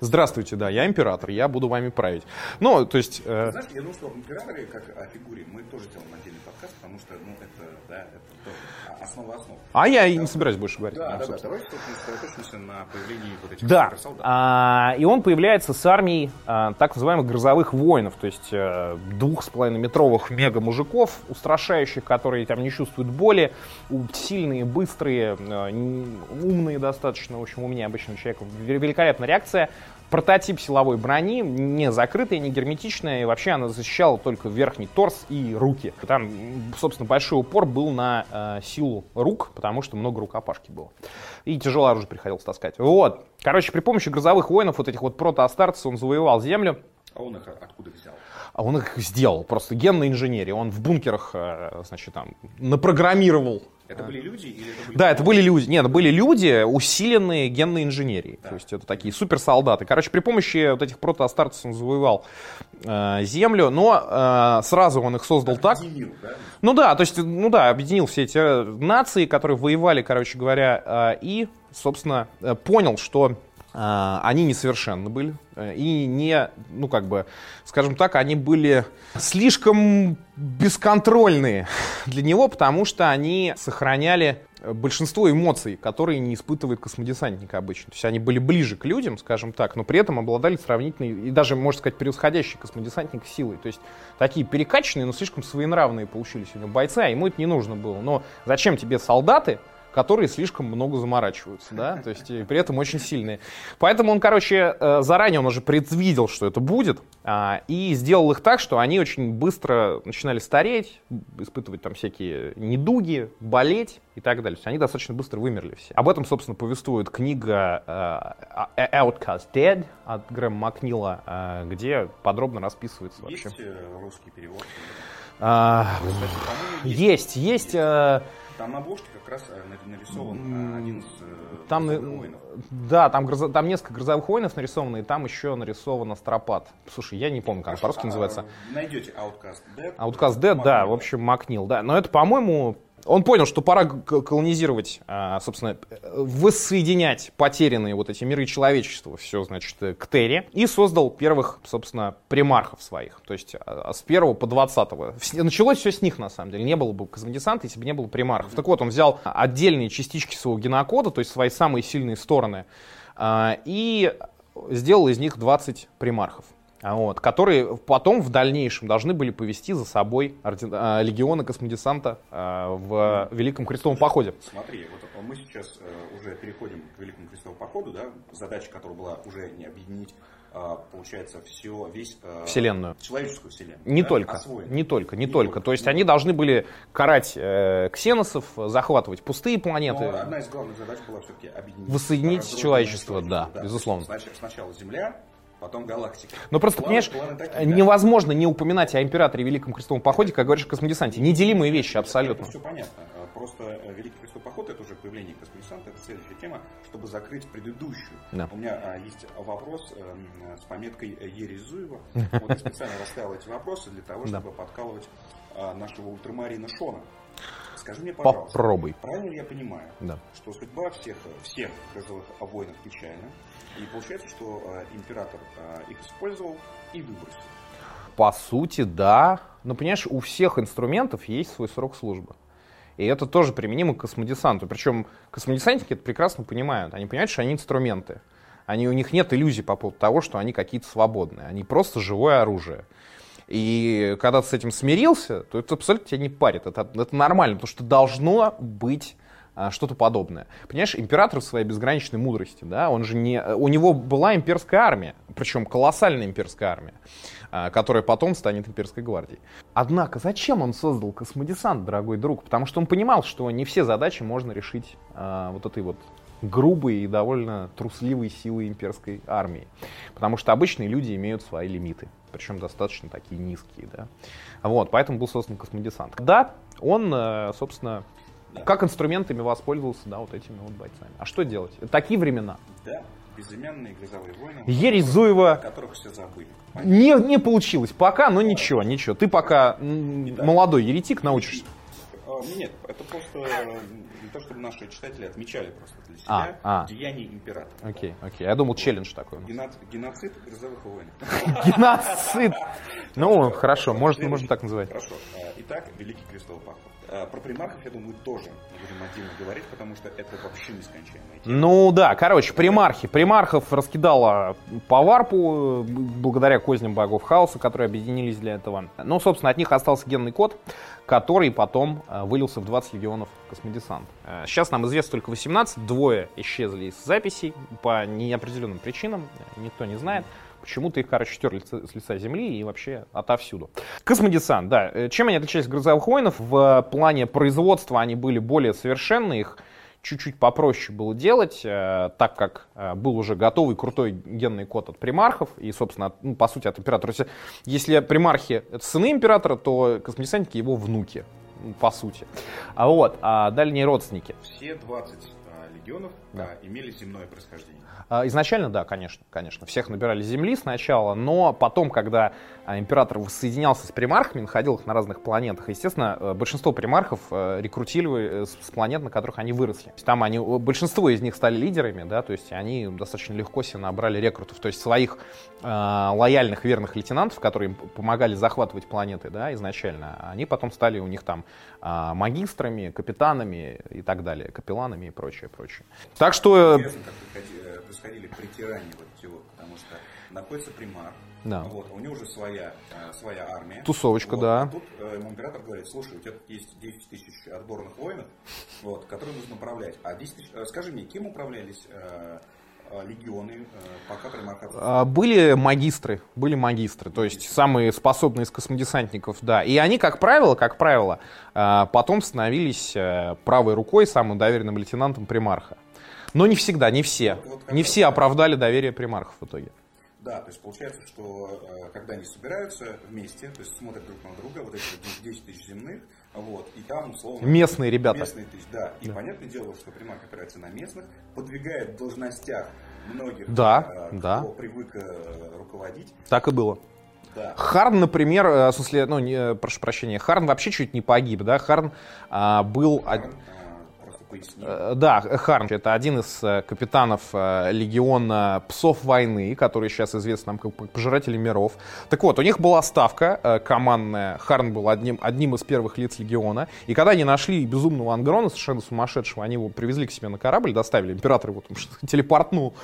Здравствуйте, да, я император, я буду вами править. Ну, то есть... э, Знаешь, я думаю, что об императоре, как о фигуре, мы тоже сделаем отдельный подкаст, потому что, ну, это, да, это основа основ. А я и не собираюсь больше говорить. Да, да, да, давайте сосредоточимся на появлении вот этих Да, суперсолдат. а, и он появляется с армией а, так называемых грозовых воинов, то есть э, двух с половиной метровых мега-мужиков, устрашающих, которые там не чувствуют боли, у- сильные, быстрые, э, умные достаточно, в общем, у меня обычного человека ве- великолепная реакция. Прототип силовой брони, не закрытая, не герметичная, и вообще она защищала только верхний торс и руки. Там, собственно, большой упор был на э, силу рук, потому что много рукопашки было. И тяжелое оружие приходилось таскать. Вот. Короче, при помощи грозовых воинов, вот этих вот протоастарцев, он завоевал землю. А он их откуда взял? А он их сделал, просто генной инженерии. Он в бункерах, э, значит, там, напрограммировал. Это были люди или это были... Да, это были люди. Нет, это были люди, усиленные генной инженерией. То есть это такие суперсолдаты. Короче, при помощи вот этих протоастарцев он завоевал э, землю, но э, сразу он их создал так. Объединил, да? Ну да, то есть, ну да, объединил все эти э, нации, которые воевали, короче говоря, э, и, собственно, э, понял, что они несовершенны были э, и не, ну как бы, скажем так, они были слишком бесконтрольные для него, потому что они сохраняли большинство эмоций, которые не испытывает космодесантник обычно. То есть они были ближе к людям, скажем так, но при этом обладали сравнительной и даже, можно сказать, превосходящей космодесантник силой. То есть такие перекачанные, но слишком своенравные получились у него бойцы, а ему это не нужно было. Но зачем тебе солдаты, которые слишком много заморачиваются, да, то есть и при этом очень сильные. Поэтому он, короче, э, заранее он уже предвидел, что это будет, а, и сделал их так, что они очень быстро начинали стареть, испытывать там всякие недуги, болеть и так далее. То есть они достаточно быстро вымерли все. Об этом, собственно, повествует книга э, Outcast Dead от Грэма Макнила, э, где подробно расписывается Есть вообще. э, русский перевод? А, есть. есть, есть, Там на обложке как раз э, на- нарисован э, один из э, Там, «Звездных э, воинов. да, там, грозо- там несколько грозовых воинов нарисовано, и там еще нарисован астропат. Слушай, я не помню, как он по-русски А, называется. Найдете Outcast Dead. Outcast Dead, да, в общем, Макнил, да. Но это, по-моему, он понял, что пора колонизировать, а, собственно, воссоединять потерянные вот эти миры человечества, все, значит, э, к Терре, и создал первых, собственно, примархов своих. То есть а, с первого по двадцатого. Началось все с них, на самом деле. Не было бы космодесанта, если бы не было примархов. Так вот, он взял отдельные частички своего генокода, то есть свои самые сильные стороны, а, и сделал из них 20 примархов. А Вот, которые потом в дальнейшем должны были повести за собой орден- а, легионы космодесанта а, в Великом Крестовом походе. Смотри, вот мы сейчас э, уже переходим к Великому Крестовому походу, да, задача которой была уже не объединить, получается, все, весь... э, Вселенную. Человеческую вселенную. Не да, только, освоить. не только, не, Не только. только, То есть не они только. должны были карать э, ксеносов, захватывать пустые планеты. Но одна из главных задач была все-таки объединить... Воссоединить разрозненное человечество, да, безусловно. Снач- Сначала Земля, потом галактика. Но просто, Планы- понимаешь, планы такие, да. невозможно не упоминать о императоре Великом Крестовом походе, как говоришь о космодесанте. Неделимые вещи абсолютно. Это все понятно. А, Просто э, Великий Крестовый поход это уже появление космодесанта, это следующая тема, чтобы закрыть предыдущую. Да. У меня есть вопрос эм, с пометкой э, Ересь Зуева. Вот я специально расставил эти вопросы для того, Да. чтобы подкалывать а, нашего ультрамарина Шона. Скажи мне, пожалуйста, Попробуй. правильно ли я понимаю, Да. что судьба всех, всех грозовых воинов печальна, и получается, что э, император э, их использовал и выбросил. По сути, да. Но, понимаешь, у всех инструментов есть свой срок службы. И это тоже применимо к космодесанту. Причем космодесантники это прекрасно понимают. Они понимают, что они инструменты. Они, у них нет иллюзий по поводу того, что они какие-то свободные. Они просто живое оружие. И когда ты с этим смирился, то это абсолютно тебя не парит. Это, это нормально, потому что должно быть а, что-то подобное. Понимаешь, император в своей безграничной мудрости, да, он же не... У него была имперская армия, причем колоссальная имперская армия, а, которая потом станет имперской гвардией. Однако, зачем он создал космодесант, дорогой друг? Потому что он понимал, что не все задачи можно решить а, вот этой вот грубой и довольно трусливой силой имперской армии. Потому что обычные люди имеют свои лимиты, причем достаточно такие низкие. Да? Вот, поэтому был создан космодесант. Да, он, э, как инструментами воспользовался, да, вот этими вот бойцами. А что делать? Такие времена. Да, безымянные грозовые войны, Ересь о которых все забыли. не, не получилось пока, но ничего, ничего. Ты пока Итак. молодой еретик научишься. А, Нет, это просто э, не то, чтобы наши читатели отмечали просто для А, себя а. деяния императора. Окей, окей. Я думал, челлендж такой. Геноцид, грозовых войн. [laughs] Геноцид. Ну, хорошо, можно, так называть. Хорошо. Э, Итак, Великий Крестовый поход. Э, Про примархов, я думаю, тоже будем отдельно говорить, потому что это вообще нескончаемая тема. Ну да, короче, примархи. Примархов раскидала по варпу, э, благодаря козням богов хаоса, которые объединились для этого. Ну, собственно, от них остался генный код, который потом э, вылился в 20 легионов космодесант. Сейчас нам известно только 18, двое исчезли из записей по неопределенным причинам, никто не знает. Почему-то их, короче, стерли с лица земли и вообще отовсюду. Космодесант, да. Э, Чем они отличались от грозовых воинов? В плане производства они были более совершенны, их чуть-чуть попроще было делать, э, так как э, был уже готовый крутой генный код от примархов и, собственно, от- ну, по сути, от императора. Если, если примархи — это сыны императора, то космодесантники — его внуки, ну, по сути. А вот, а дальние родственники. Все 20 э, легионов а, имели земное происхождение. А, Изначально, да, конечно, конечно. Всех набирали земли сначала, но потом, когда а, император воссоединялся с примархами, находил их на разных планетах, естественно, э, большинство примархов э, рекрутировали э, с планет, на которых они выросли. Там они, э, большинство из них стали лидерами, да, то есть они достаточно легко себе набрали рекрутов, то есть своих э, лояльных, верных лейтенантов, которые им помогали захватывать планеты, да, изначально, они потом стали у них там а, магистрами, капитанами и так далее, капелланами и прочее, прочее. Так что... э, Интересно, э, происходили притирания вот всего, потому что находится примар, Да. вот, у него уже своя, э, своя армия. Тусовочка, Вот, да. а Тут э, ему император говорит, слушай, у тебя есть 10 тысяч отборных воинов, вот, которые нужно управлять. А 10 тысяч, э, скажи мне, кем управлялись э, э, легионы, э, пока примар отсутствовал? А, Были магистры, были магистры, то есть самые способные из космодесантников, да. И они, как правило, как правило, а, потом становились э, правой рукой, самым доверенным лейтенантом примарха. Но не всегда, не все. Вот- Не все да. оправдали доверие примархов в итоге. Да, то есть получается, что э, когда они собираются вместе, то есть смотрят друг на друга, вот эти вот 10 тысяч земных, вот, и там условно... Местные ребята. Местные тысяч, да. И понятное дело, что примарх опирается на местных, подвигает в должностях многих, Да, э, да. кто привык э, руководить. Так и было. Да. Харн, например, э, в смысле, ну, не, прошу прощения, Харн вообще чуть не погиб, да, Харн а, был... Харн, поясни. Э, Да, Харн — это один из э, капитанов э, легиона псов войны, который сейчас известен нам как пожиратели миров. Так вот, у них была ставка командная. Харн был одним, одним из первых лиц легиона. И когда они нашли безумного ангрона, совершенно сумасшедшего, они его привезли к себе на корабль, доставили, император его там [laughs] телепортнул.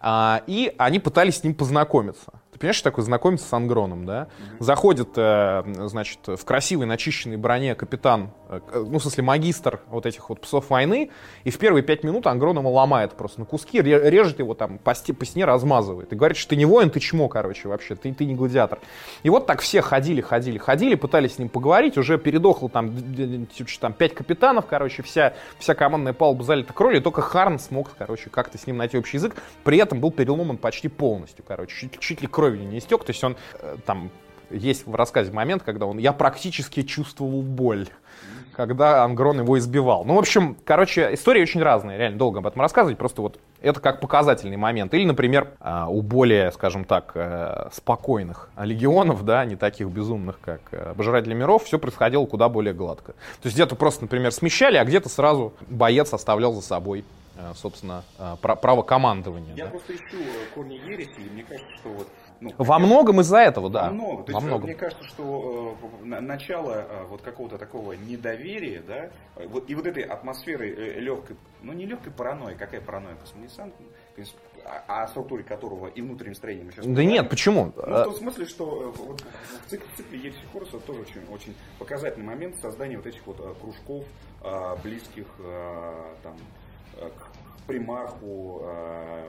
А, и они пытались с ним познакомиться. Ты понимаешь, что такое знакомиться с Ангроном, да? Заходит, э, значит, в красивой начищенной броне капитан, э, ну, в смысле, магистр вот этих вот псов войны, и в первые пять минут Ангрон ему ломает просто на куски, ре- режет его там, по, по стене размазывает. И говорит, что ты не воин, ты чмо, короче, вообще, ты, ты не гладиатор. И вот так все ходили, ходили, ходили, пытались с ним поговорить, уже передохло там, там пять капитанов, короче, вся, вся командная палуба залита кровью, и только Харн смог, короче, как-то с ним найти общий язык, при этом был переломан почти полностью, короче, чуть, чуть ли кровью не истек, то есть он э, там есть в рассказе момент, когда он, я практически чувствовал боль, когда Ангрон его избивал. Ну, в общем, короче, истории очень разные, реально долго об этом рассказывать, просто вот это как показательный момент. Или, например, а, у более, скажем так, э, спокойных легионов, да, не таких безумных, как э, Пожиратели миров, все происходило куда более гладко. То есть где-то просто, например, смещали, а где-то сразу боец оставлял за собой, собственно, пра- право командования. Я да. просто ищу корни ереси, и мне кажется, что вот... Ну, Во многом из-за этого, да. Во многом. То Во есть, э, многом. Мне кажется, что э, на- начало э, вот какого-то такого недоверия, да, э, вот, и вот этой атмосферы э, легкой, ну не легкой паранойи, какая паранойя космодесант, о, о структуре которого и внутреннем строении мы сейчас Да нет, почему? Ну, в том смысле, что э, вот в цикле, в цикле Ерси Хоруса тоже очень, очень показательный момент создания вот этих вот э, кружков, э, близких э, там, э, к примарху, э,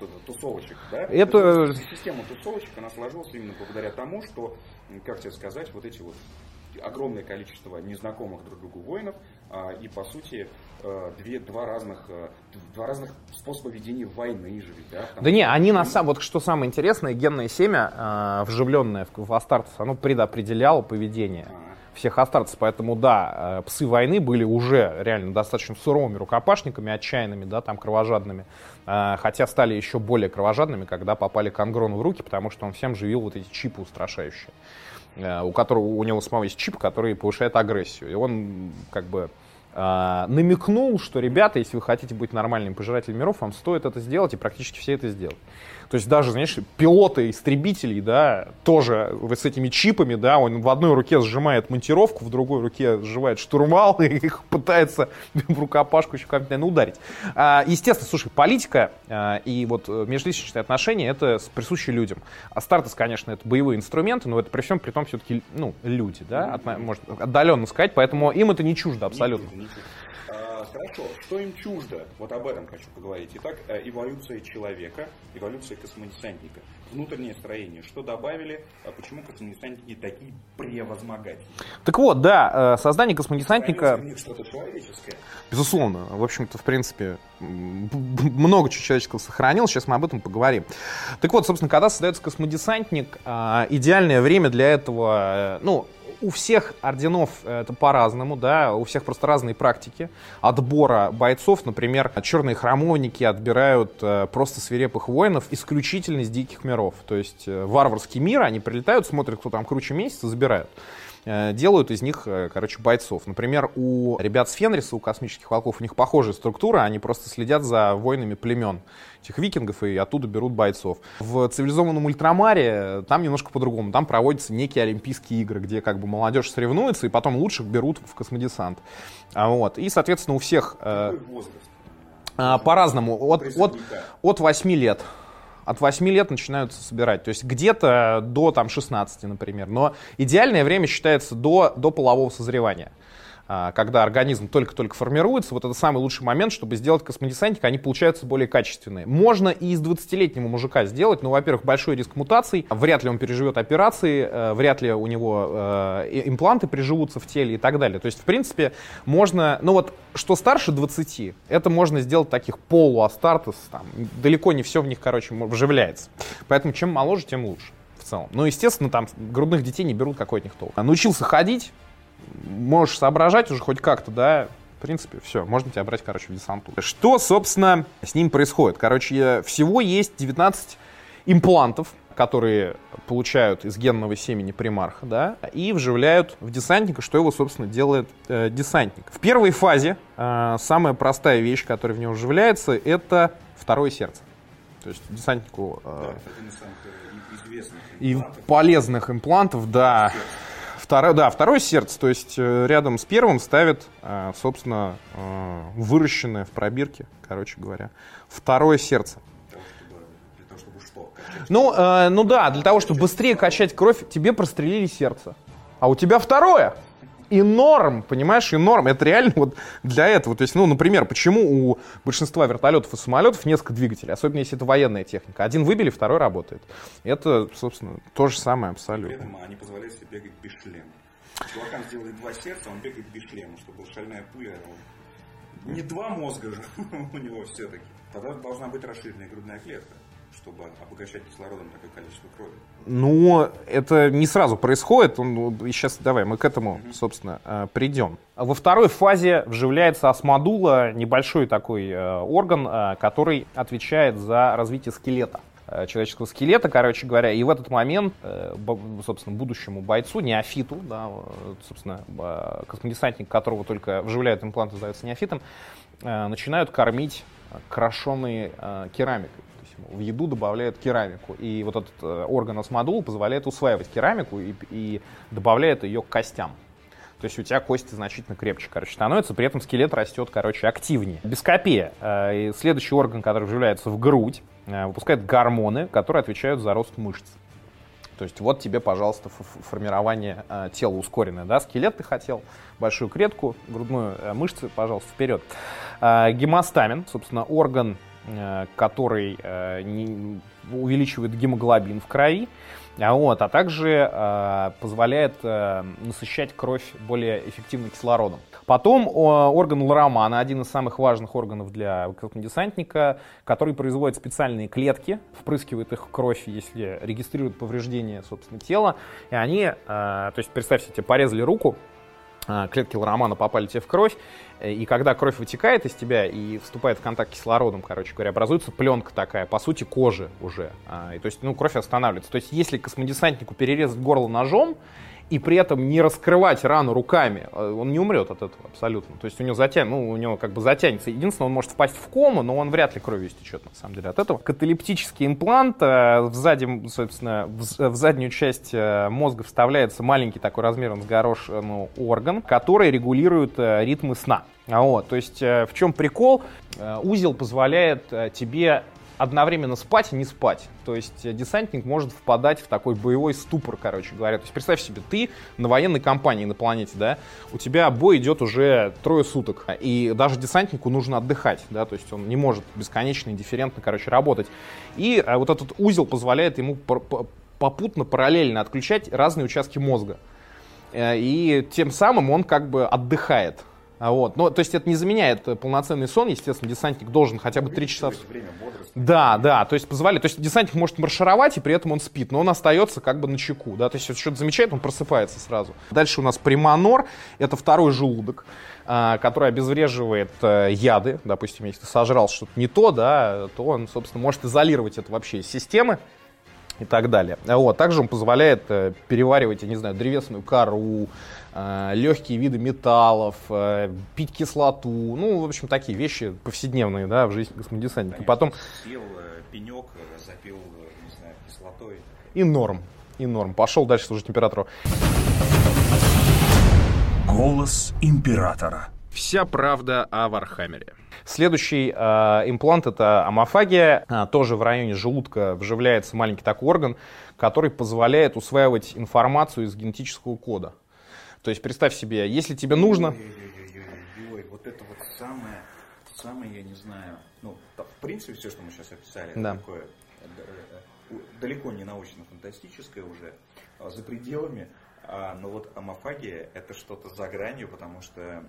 вот это, тусовочек. Да? Это- Система тусовочек, она сложилась именно благодаря тому, что, как тебе сказать, вот эти вот огромное количество незнакомых друг другу воинов а, и, по сути, э, две, два, разных, э, два разных способа ведения войны же. ведь, Да, Потому Да не, они на самом, вот что самое интересное, генное семя, э, вживленное в, в Астартес, оно предопределяло поведение А. всех Астартес, поэтому да, э, псы войны были уже реально достаточно суровыми рукопашниками, отчаянными, да, там кровожадными, Э, хотя стали еще более кровожадными, когда попали к Ангрону в руки, потому что он всем живил вот эти чипы устрашающие, Э, у которого у него самого есть чип, который повышает агрессию, и он как бы намекнул, что, ребята, если вы хотите быть нормальным пожирателем миров, вам стоит это сделать, и практически все это сделали. То есть даже, знаешь, пилоты истребителей, да, тоже с этими чипами, да, он в одной руке сжимает монтировку, в другой руке сжимает штурвал [laughs] и их пытается [laughs] в рукопашку еще как-то наверное, ударить. А, естественно, слушай, политика а, и вот э, межличностные отношения это присущи людям. Астартес, конечно, это боевые инструменты, но это при всем при том все-таки, ну, люди, да, отна- можно отдаленно сказать, поэтому им это не чуждо абсолютно. А, Хорошо, что им чуждо? Вот об этом хочу поговорить. Итак, э, эволюция человека, эволюция космодесантника, внутреннее строение. Что добавили, а почему космодесантники такие превозмогательные? Так вот, да, э, создание космодесантника... Что-то человеческое. Безусловно. В общем-то, в принципе, много чего человеческого сохранил, сейчас мы об этом поговорим. Так вот, собственно, когда создается космодесантник, а, идеальное время для этого, э, ну, у всех орденов это по-разному, да, у всех просто разные практики отбора бойцов. Например, черные храмовники отбирают э, просто свирепых воинов исключительно из диких миров. То есть э, варварский мир, они прилетают, смотрят, кто там круче месяца, забирают. Э, делают из них, э, короче, бойцов. Например, у ребят с Фенриса, у космических волков, у них похожая структура, они просто следят за войнами племен этих викингов и оттуда берут бойцов. В цивилизованном ультрамаре э, там немножко по-другому. Там проводятся некие Олимпийские игры, где как бы молодежь соревнуется, и потом лучших берут в космодесант. А вот. И, соответственно, у всех... Какой возраст? А, по-разному. От, от, от 8 лет от 8 лет начинаются собирать. То есть где-то до там, 16, например. Но идеальное время считается до, до полового созревания. А, когда организм только-только формируется, вот это самый лучший момент, чтобы сделать космодесантник, они получаются более качественные. Можно и из 20-летнего мужика сделать, но, во-первых, большой риск мутаций, вряд ли он переживет операции, э, вряд ли у него э, импланты приживутся в теле и так далее. То есть, в принципе, можно, ну вот, что старше 20, это можно сделать таких полуастартес, там, далеко не все в них, короче, вживляется. Поэтому чем моложе, тем лучше в целом. Ну, естественно, там грудных детей не берут какой от них толк. Научился ходить, можешь соображать уже хоть как-то, да, в принципе, все, можно тебя брать, короче, в десанту. Что, собственно, с ним происходит? Короче, всего есть 19 имплантов, которые получают из генного семени примарха, да, и вживляют в десантника, что его, собственно, делает э, десантник. В первой фазе э, самая простая вещь, которая в него вживляется, это второе сердце. То есть десантнику... Э, Да, это один из самых э, известных и имплантов. полезных имплантов, да. Второе, да, второе сердце, то есть э, рядом с первым ставят, э, собственно, э, выращенное в пробирке, короче говоря, второе сердце. Ну, э, ну да, для того, чтобы быстрее качать кровь, тебе прострелили сердце. А у тебя второе. И норм, понимаешь, и норм. Это реально вот для этого. То есть, ну, например, почему у большинства вертолетов и самолетов несколько двигателей, особенно если это военная техника. Один выбили, второй работает. Это, собственно, то же самое При абсолютно. этом они позволяют себе бегать без шлема. Чувакам сделали два сердца, он бегает без шлема, чтобы шальная пуля. он- Не два мозга [laughs] у него все-таки. Тогда должна быть расширенная грудная клетка, чтобы обогащать кислородом такое количество крови. Ну, это не сразу происходит. Он, ну, сейчас давай мы к этому, собственно, э, придем. Во второй фазе вживляется осмодула, небольшой такой э, орган, э, который отвечает за развитие скелета человеческого скелета, короче говоря, и в этот момент, собственно, будущему бойцу, неофиту, да, собственно, космодесантник, которого только вживляют импланты, называется неофитом, начинают кормить крашеной э, керамикой. То есть ему в еду добавляют керамику. И вот этот э, орган осмодул позволяет усваивать керамику и, и добавляет ее к костям. То есть у тебя кости значительно крепче, короче, становятся, при этом скелет растет, короче, активнее. Бескопия. э, следующий орган, который вживляется в грудь, э, выпускает гормоны, которые отвечают за рост мышц. То есть вот тебе, пожалуйста, формирование тела ускоренное, да, скелет ты хотел, большую клетку, грудную мышцы, пожалуйста, вперед. Гемостамин, собственно, орган, который э, увеличивает гемоглобин в крови, а, вот, а также э, позволяет э, насыщать кровь более эффективно кислородом. Потом э, орган Лоромана, один из самых важных органов для десантника, который производит специальные клетки, впрыскивает их в кровь, если регистрирует повреждение, собственно, тела. И они, э, то есть, представьте, тебе порезали руку, клетки лоромана попали тебе в кровь, э, и когда кровь вытекает из тебя и вступает в контакт с кислородом, короче говоря, образуется пленка такая, по сути, кожи уже. А, И то есть, ну, кровь останавливается. То есть, если космодесантнику перерезать горло ножом, и при этом не раскрывать рану руками, э, он не умрет от этого абсолютно. То есть у него затянет, ну, у него как бы затянется. Единственное, он может впасть в кому, но он вряд ли кровью истечет, на самом деле, от этого. Каталептический имплант, э, сзади, собственно, в, в заднюю часть э, мозга вставляется маленький такой размером с горошину орган, который регулирует э, ритмы сна. А Вот, то есть э, в чем прикол? Э, Узел позволяет э, тебе одновременно спать и не спать. То есть э, десантник может впадать в такой боевой ступор, короче говоря. То есть представь себе, ты на военной кампании на планете, да, у тебя бой идет уже трое суток, и даже десантнику нужно отдыхать, да, то есть он не может бесконечно, индифферентно, короче, работать. И э, вот этот узел позволяет ему попутно, параллельно отключать разные участки мозга. Э, И тем самым он как бы отдыхает. А вот. Но, то есть это не заменяет э, полноценный сон, естественно, десантник должен хотя бы 3 часа... Время бодрости. Да, да, то есть позволяет, то есть десантник может маршировать, и при этом он спит, но он остается как бы на чеку, да, то есть что-то замечает, он просыпается сразу. Дальше у нас приманор, это второй желудок, а, который обезвреживает э, яды, допустим, если ты сожрал что-то не то, да, то он, собственно, может изолировать это вообще из системы и так далее. Вот. Также он позволяет э, переваривать, я не знаю, древесную кору, э, легкие виды металлов, э, пить кислоту, ну, в общем, такие вещи повседневные, да, в жизни космодесантника. Потом Съел пенек, запил, не знаю, кислотой. и норм, и норм. Пошел дальше служить императору. Голос императора. Вся правда о Вархаммере. Следующий э, имплант это амофагия. А, тоже в районе желудка вживляется маленький такой орган, который позволяет усваивать информацию из генетического кода. То есть представь себе, если тебе нужно... Ой-ой-ой, вот это вот самое, самое, я не знаю, ну, в принципе, все, что мы сейчас описали, это Да. такое далеко не научно-фантастическое уже, а, за пределами, но вот амофагия это что-то за гранью, потому что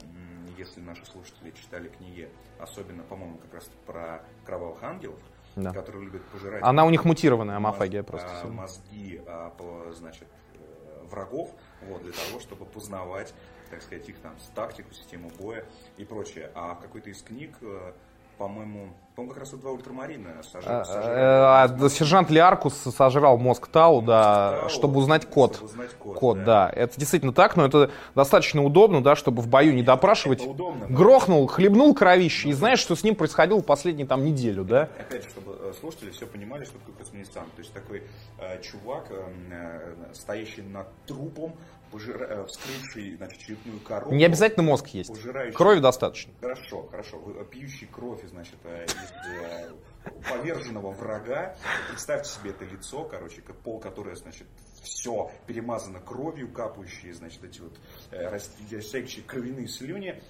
если наши слушатели читали книги, особенно, по-моему, как раз про кровавых ангелов, Да. которые любят пожирать Она у них мутированная мозг- амофагия просто. а, сильно. мозги, а, значит, э, врагов, вот, для того, чтобы познавать, так сказать, их там тактику, систему боя и прочее. А в какой-то из книг, э, по-моему, по-моему, как раз вот два ультрамарина А, сожрали. э, а, Сержант Лиаркус сожрал мозг Тау, да, Тау, чтобы узнать код. чтобы узнать код, Код, да. да. Это действительно так, но это достаточно удобно, да, чтобы в бою не допрашивать. это удобно, да. Грохнул, хлебнул кровище и знаешь, что с ним происходило последние там неделю, да? Опять же, чтобы э, слушатели все понимали, что такое космонавт. То есть такой э, чувак, э, э, стоящий над трупом, пожира- э, вскрывший значит, черепную коробку. Не обязательно мозг есть. Пожирающий. Крови достаточно. Хорошо, хорошо. Э, Пьющий кровь, значит, э, из поверженного врага. Представьте себе это лицо, короче, пол, которое, значит, все перемазано кровью, капающие, значит, эти вот растекающие кровяные слюни.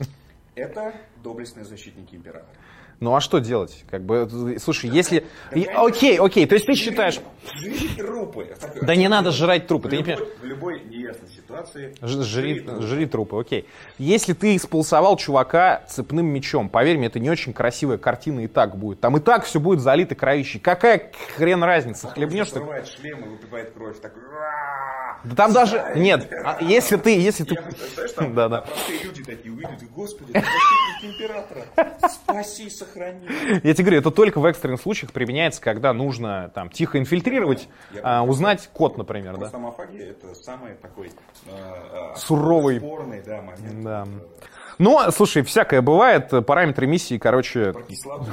Это доблестные защитники императора. Ну а что делать? Как бы, слушай, если... и- Окей, окей, то есть ты считаешь... Жри трупы. Да не надо жрать трупы, В ты не любой, понимаешь? в любой неясной ситуации. Ж- Жри, трупы. жри трупы, окей. Если ты исполосовал чувака цепным мечом, поверь мне, это не очень красивая картина и так будет. Там и так все будет залито кровищей. Какая хрен разница, хлебнешь ты? Срывает шлем и выпивает кровь. Так! Да там даже... Нет, а если ты... Если ты... Там Да, да. простые люди такие увидят, господи, императора. Спаси, сохрани. Я тебе говорю, это только в экстренных случаях применяется, когда нужно там тихо инфильтрировать, а, узнать код, например, да. Просто амофагия это самый такой э, э, Суровый. спорный да, момент. Да. Вот, э, Но, слушай, всякое бывает, параметры миссии, короче, Про кислоту.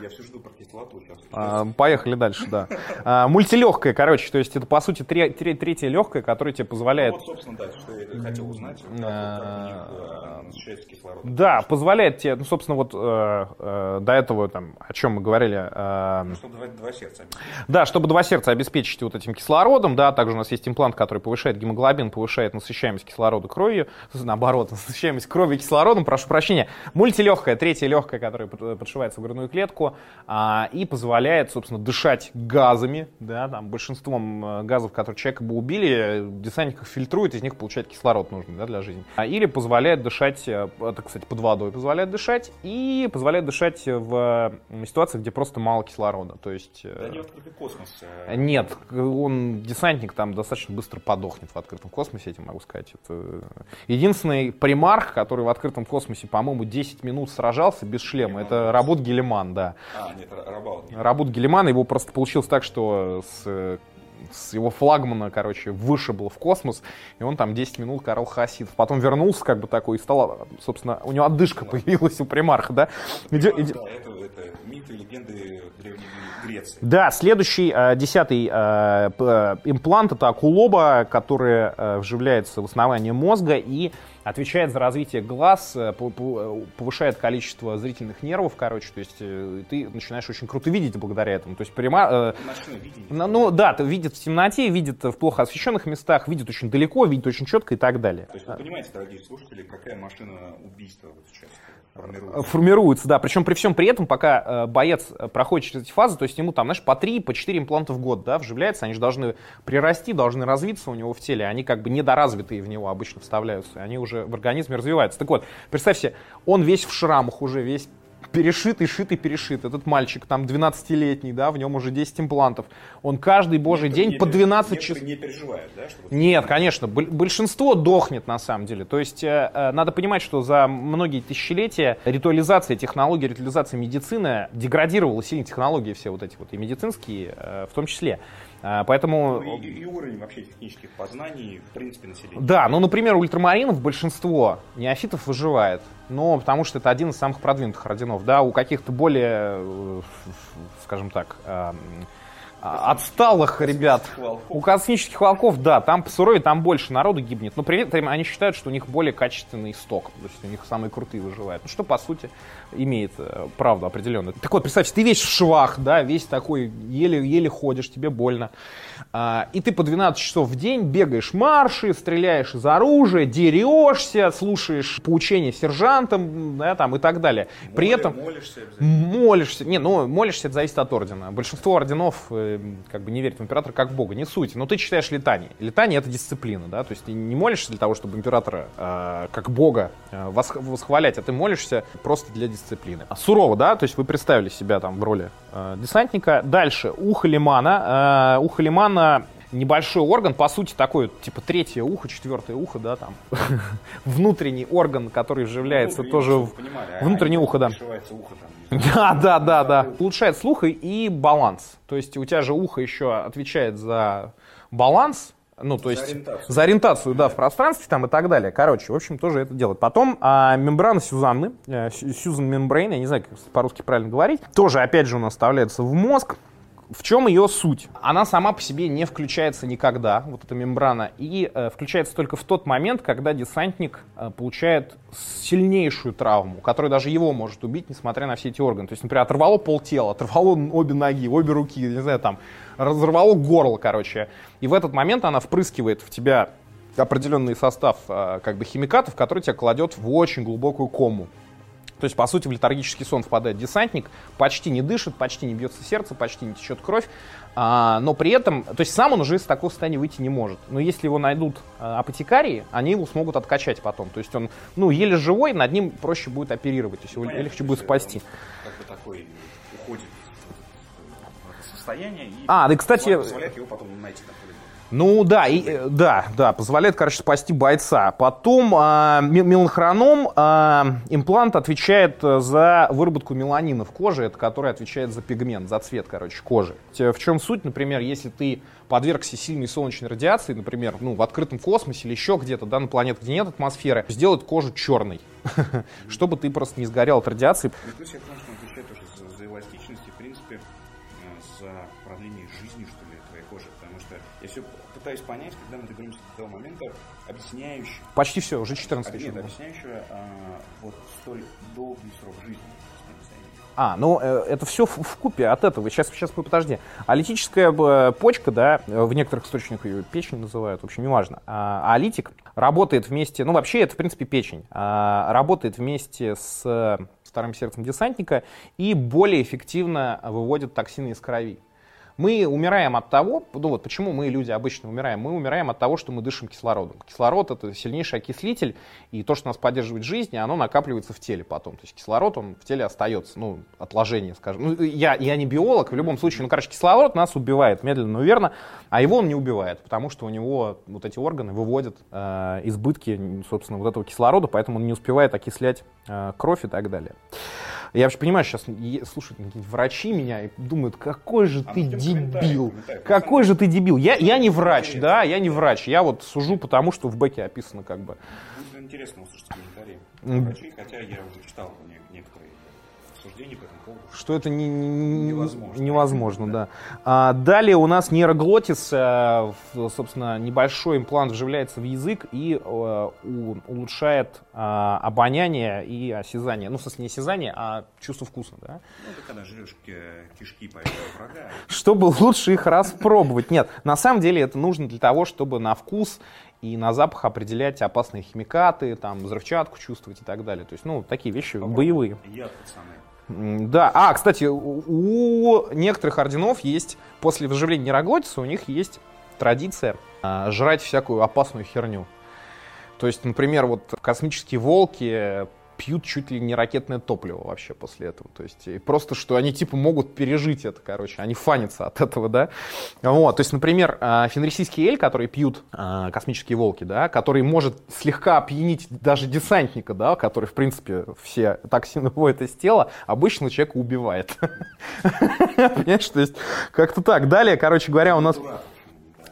Я все жду про кислоту. А, Поехали дальше, да. А, Мультилегкая, короче, то есть это по сути тре- тре- третья легкая, которая тебе позволяет, Вот, собственно, да, что я хотел узнать. Э, да, позволяет тебе, ну, собственно, вот э, э, до этого там, о чем мы говорили, э, Ну, чтобы два, сердца да, чтобы два сердца обеспечить вот этим кислородом, да, также у нас есть имплант, который повышает гемоглобин, повышает насыщаемость кислорода кровью, наоборот, [laughs] насыщаемость крови кислородом, прошу прощения, мультилегкая, третья легкая, которая под- подшивается в грудную клетку а, и позволяет, собственно, дышать газами, да, там большинством э, газов, которые человека бы убили, десантник их фильтрует, из них получает кислород нужный, да, для жизни. А, или позволяет дышать, э, это, кстати, под водой позволяет дышать, и позволяет дышать в ситуациях, где просто мало кислорода, то есть... э, Да не открытый космос. нет, он десантник там достаточно быстро подохнет в открытом космосе, этим могу сказать. Это единственный примарх, который в открытом космосе, по-моему, 10 минут сражался без шлема, это Рабут Гелиман, да. А, нет, Рабаут. Рабут Гелиман, его просто получилось так, что с, с его флагмана, короче, вышибло в космос, и он там 10 минут карал хасидов. Потом вернулся, как бы такой, и стал, собственно, у него отдышка появилась у примарха, да. Иде- иде- Да, это, легенды Древней Греции. Да, следующий, э, десятый э, э, имплант это акулоба, которая э, вживляется в основание мозга и отвечает за развитие глаз, повышает количество зрительных нервов, короче, то есть ты начинаешь очень круто видеть благодаря этому. То есть прима- э, ну, ну, да, ты видит в темноте, видит в плохо освещенных местах, видит очень далеко, видит очень четко и так далее. То есть вы понимаете, дорогие слушатели, какая машина убийства вот сейчас формируется? формируется, да. Причем при всем при этом, пока э, боец э, проходит через эти фазы, то есть ему там, знаешь, по 3, по 4 импланта в год, да, вживляется, они же должны прирасти, должны развиться у него в теле, они как бы недоразвитые в него обычно вставляются, они уже в организме развивается. Так вот, представь себе, он весь в шрамах уже, весь перешитый, шитый, перешит. Этот мальчик там 12-летний, да, в нем уже 10 имплантов. Он каждый божий день Не по пере- 12 некоторые часов. не переживают, да? Что вот Нет, конечно, большинство дохнет на самом деле. То есть э, э, надо понимать, что за многие тысячелетия ритуализация технологий, ритуализация медицины деградировала сильно технологии все вот эти вот и медицинские э, в том числе. Э, Поэтому Ну, и, и уровень вообще технических познаний, в принципе, населения. да, ну, например, ультрамаринов большинство неофитов выживает, но потому что это один из самых продвинутых орденов, да, у каких-то более, э, скажем так, эм, а, отсталых ребят, волков. у космических волков, да, там по суровее, там больше народу гибнет, но при этом они считают, что у них более качественный сток, то есть у них самые крутые выживают, ну, что, по сути, имеет э, правду определенную. Так вот, представь, ты весь в швах, да, весь такой, еле-еле ходишь, тебе больно, а, и ты по 12 часов в день бегаешь марши, стреляешь из оружия, дерешься, слушаешь поучения сержантам, да, там, и так далее. При Моли- этом Молишься молишься, не, ну, молишься, это зависит от ордена. Большинство орденов э, как бы не верит в императора как в бога, не суть. Но ты читаешь летание. Летание это дисциплина, да, то есть ты не молишься для того, чтобы императора э, как бога э, восх- восхвалять, а ты молишься просто для дисциплины. А сурово, да, то есть вы представили себя там в роли э, десантника. Дальше, ухо лимана. Э, ухо лимана небольшой орган, по сути, такой, типа, третье ухо, четвертое ухо, да, там, [laughs] внутренний орган, который вживляется Внутреннее, тоже в, понимали, а внутреннее не ухо, да. ухо там. Да, да, да, да. Улучшает слух и баланс. То есть у тебя же ухо еще отвечает за баланс, ну, то есть ориентацию. за ориентацию, да, в пространстве там и так далее. Короче, в общем, тоже это делает. Потом а, мембрана Сюзанны, э, Сю- Сьюзан Мембрейн, я не знаю, как по-русски правильно говорить, тоже, опять же, у нас вставляется в мозг. В чем ее суть? Она сама по себе не включается никогда, вот эта мембрана, и э, включается только в тот момент, когда десантник э, получает сильнейшую травму, которая даже его может убить, несмотря на все эти органы. То есть, например, оторвало полтела, оторвало обе ноги, обе руки, не знаю, там, разорвало горло, короче. И в этот момент она впрыскивает в тебя определенный состав э, как бы химикатов, который тебя кладет в очень глубокую кому. То есть, по сути, в летаргический сон впадает десантник, почти не дышит, почти не бьется сердце, почти не течет кровь, а, но при этом, то есть сам он уже из такого состояния выйти не может. Но если его найдут а, апотекарии, они его смогут откачать потом. То есть он, ну, еле живой, над ним проще будет оперировать, то есть его Понятно, легче будет спасти. он Как бы такой уходит состояние и А, да, кстати- позволяет его потом найти боя. Ну да, и, э, да, да, позволяет, короче, спасти бойца. Потом а, ми- меланхроном а, имплант отвечает э, за выработку меланина в коже, это который отвечает за пигмент, за цвет, короче, кожи. В чем суть, например, если ты подвергся сильной солнечной радиации, например, ну, в открытом космосе или еще где-то, да, на планетах, где нет атмосферы, сделать кожу черной, [laughs] чтобы ты просто не сгорел от радиации. Пытаюсь понять, когда мы доберемся до того момента, объясняющего, Почти все, уже 14 тысяч. нет, объясняющего а, вот столь долгий срок жизни. А, ну э, это все в, купе от этого. Сейчас, сейчас подожди. Алитическая почка, да, в некоторых источниках ее печень называют, в общем, неважно. А, а алитик работает вместе, ну вообще это в принципе печень, а, работает вместе с вторым сердцем десантника и более эффективно выводит токсины из крови. Мы умираем от того, ну вот почему мы, люди, обычно умираем, мы умираем от того, что мы дышим кислородом. Кислород это сильнейший окислитель, и то, что нас поддерживает в жизни, оно накапливается в теле потом. То есть кислород, он в теле остается, ну, отложение, скажем. Ну, я, я не биолог, в любом случае, ну, короче, кислород нас убивает медленно, но верно, а его он не убивает, потому что у него вот эти органы выводят э, избытки, собственно, вот этого кислорода, поэтому он не успевает окислять э, кровь и так далее. Я вообще понимаю, сейчас слушают какие-нибудь врачи меня и думают, какой же А ты дебил, какой же ты дебил. Я, я не врач, да, я не врач. Я вот сужу потому, что в бэке описано как бы. Будет интересно услышать комментарии врачей, хотя я уже читал не- некоторые суждения по этому. Что это не, не- Невозможно. невозможно, да. А, далее у нас нейроглотис, э, собственно, небольшой имплант вживляется в язык и э, у- улучшает а, обоняние и осязание. Ну, в смысле, не осязание, а чувство вкуса, да. Ну, это когда жрешь ки- кишки поэтого врага. чтобы лучше их распробовать. Нет, на самом деле это нужно для того, чтобы на вкус и на запах определять опасные химикаты, там, взрывчатку чувствовать и так далее. То есть, ну, такие вещи боевые. Яд, пацаны. Да, а, кстати, у некоторых орденов есть, после выживления нейроглотиса, у них есть традиция а, жрать всякую опасную херню. То есть, например, вот космические волки пьют чуть ли не ракетное топливо вообще после этого. То есть просто, что они типа могут пережить это, короче, они фанятся от этого, да. Вот, то есть, например, а, фенрисийский эль, который пьют а, космические волки, да, который может слегка опьянить даже десантника, да, который, в принципе, все токсины выводят из тела, обычно человека убивает. [laughs] Понимаешь, то есть как-то так. Далее, короче говоря, у нас...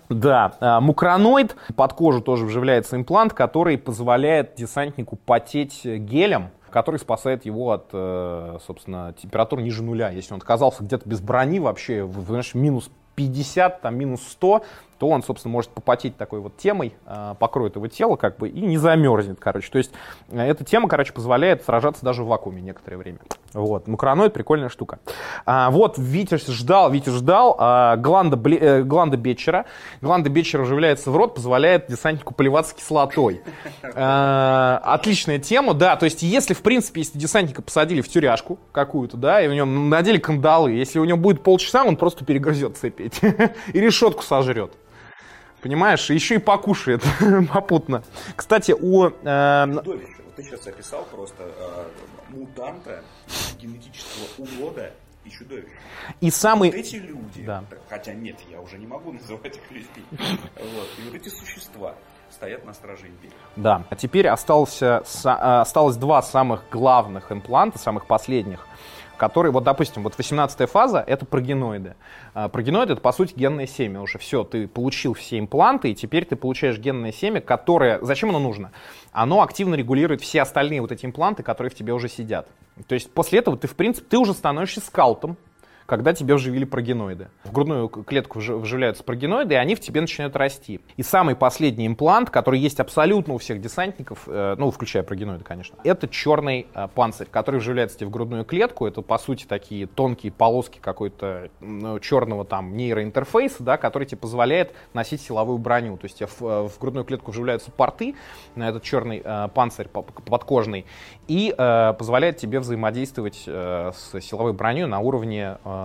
Да, а, мукроноид, под кожу тоже вживляется имплант, который позволяет десантнику потеть гелем, который спасает его от, э, собственно, температур ниже нуля. Если он оказался где-то без брони вообще, знаешь, минус 50, там, минус 100, то он, собственно, может попотеть такой вот темой, э, покроет его тело как бы и не замерзнет, короче. То есть э, эта тема, короче, позволяет сражаться даже в вакууме некоторое время. Вот, мукроноид прикольная штука. А, вот, Витя ждал, Витя ждал а, гланда, бле, э, гланда Бетчера. Гланда Бетчера вживляется в рот, позволяет десантнику поливаться кислотой. А, отличная тема, да, то есть если, в принципе, если десантника посадили в тюряшку какую-то, да, и у него надели кандалы, если у него будет полчаса, он просто перегрызет цепь [laughs] и решетку сожрет. Понимаешь, еще и покушает [laughs] попутно. Кстати, у... Э, ты сейчас описал просто э, мутанта, генетического урода и чудовища. И самый... Вот эти люди, Да. хотя нет, я уже не могу [laughs] называть их людьми, вот, и вот эти существа стоят на страже империи. Да, а теперь остался, а, осталось два самых главных импланта, самых последних, которые, вот, допустим, вот 18 фаза — это прогеноиды. А, Прогеноид — это, по сути, генное семя уже. Все, ты получил все импланты, и теперь ты получаешь генное семя, которое... Зачем оно нужно? Оно активно регулирует все остальные вот эти импланты, которые в тебе уже сидят. То есть после этого ты, в принципе, ты уже становишься скаутом, когда тебе вживили прогеноиды. В грудную клетку вжи- вживляются прогеноиды, и они в тебе начинают расти. И самый последний имплант, который есть абсолютно у всех десантников, э, ну, включая прогеноиды, конечно, это черный э, панцирь, который вживляется тебе в грудную клетку. Это, по сути, такие тонкие полоски какой-то ну, черного там нейроинтерфейса, да, который тебе позволяет носить силовую броню. То есть тебе в, э, в грудную клетку вживляются порты на этот черный э, панцирь по- подкожный и э, позволяет тебе взаимодействовать э, с силовой броней на уровне э,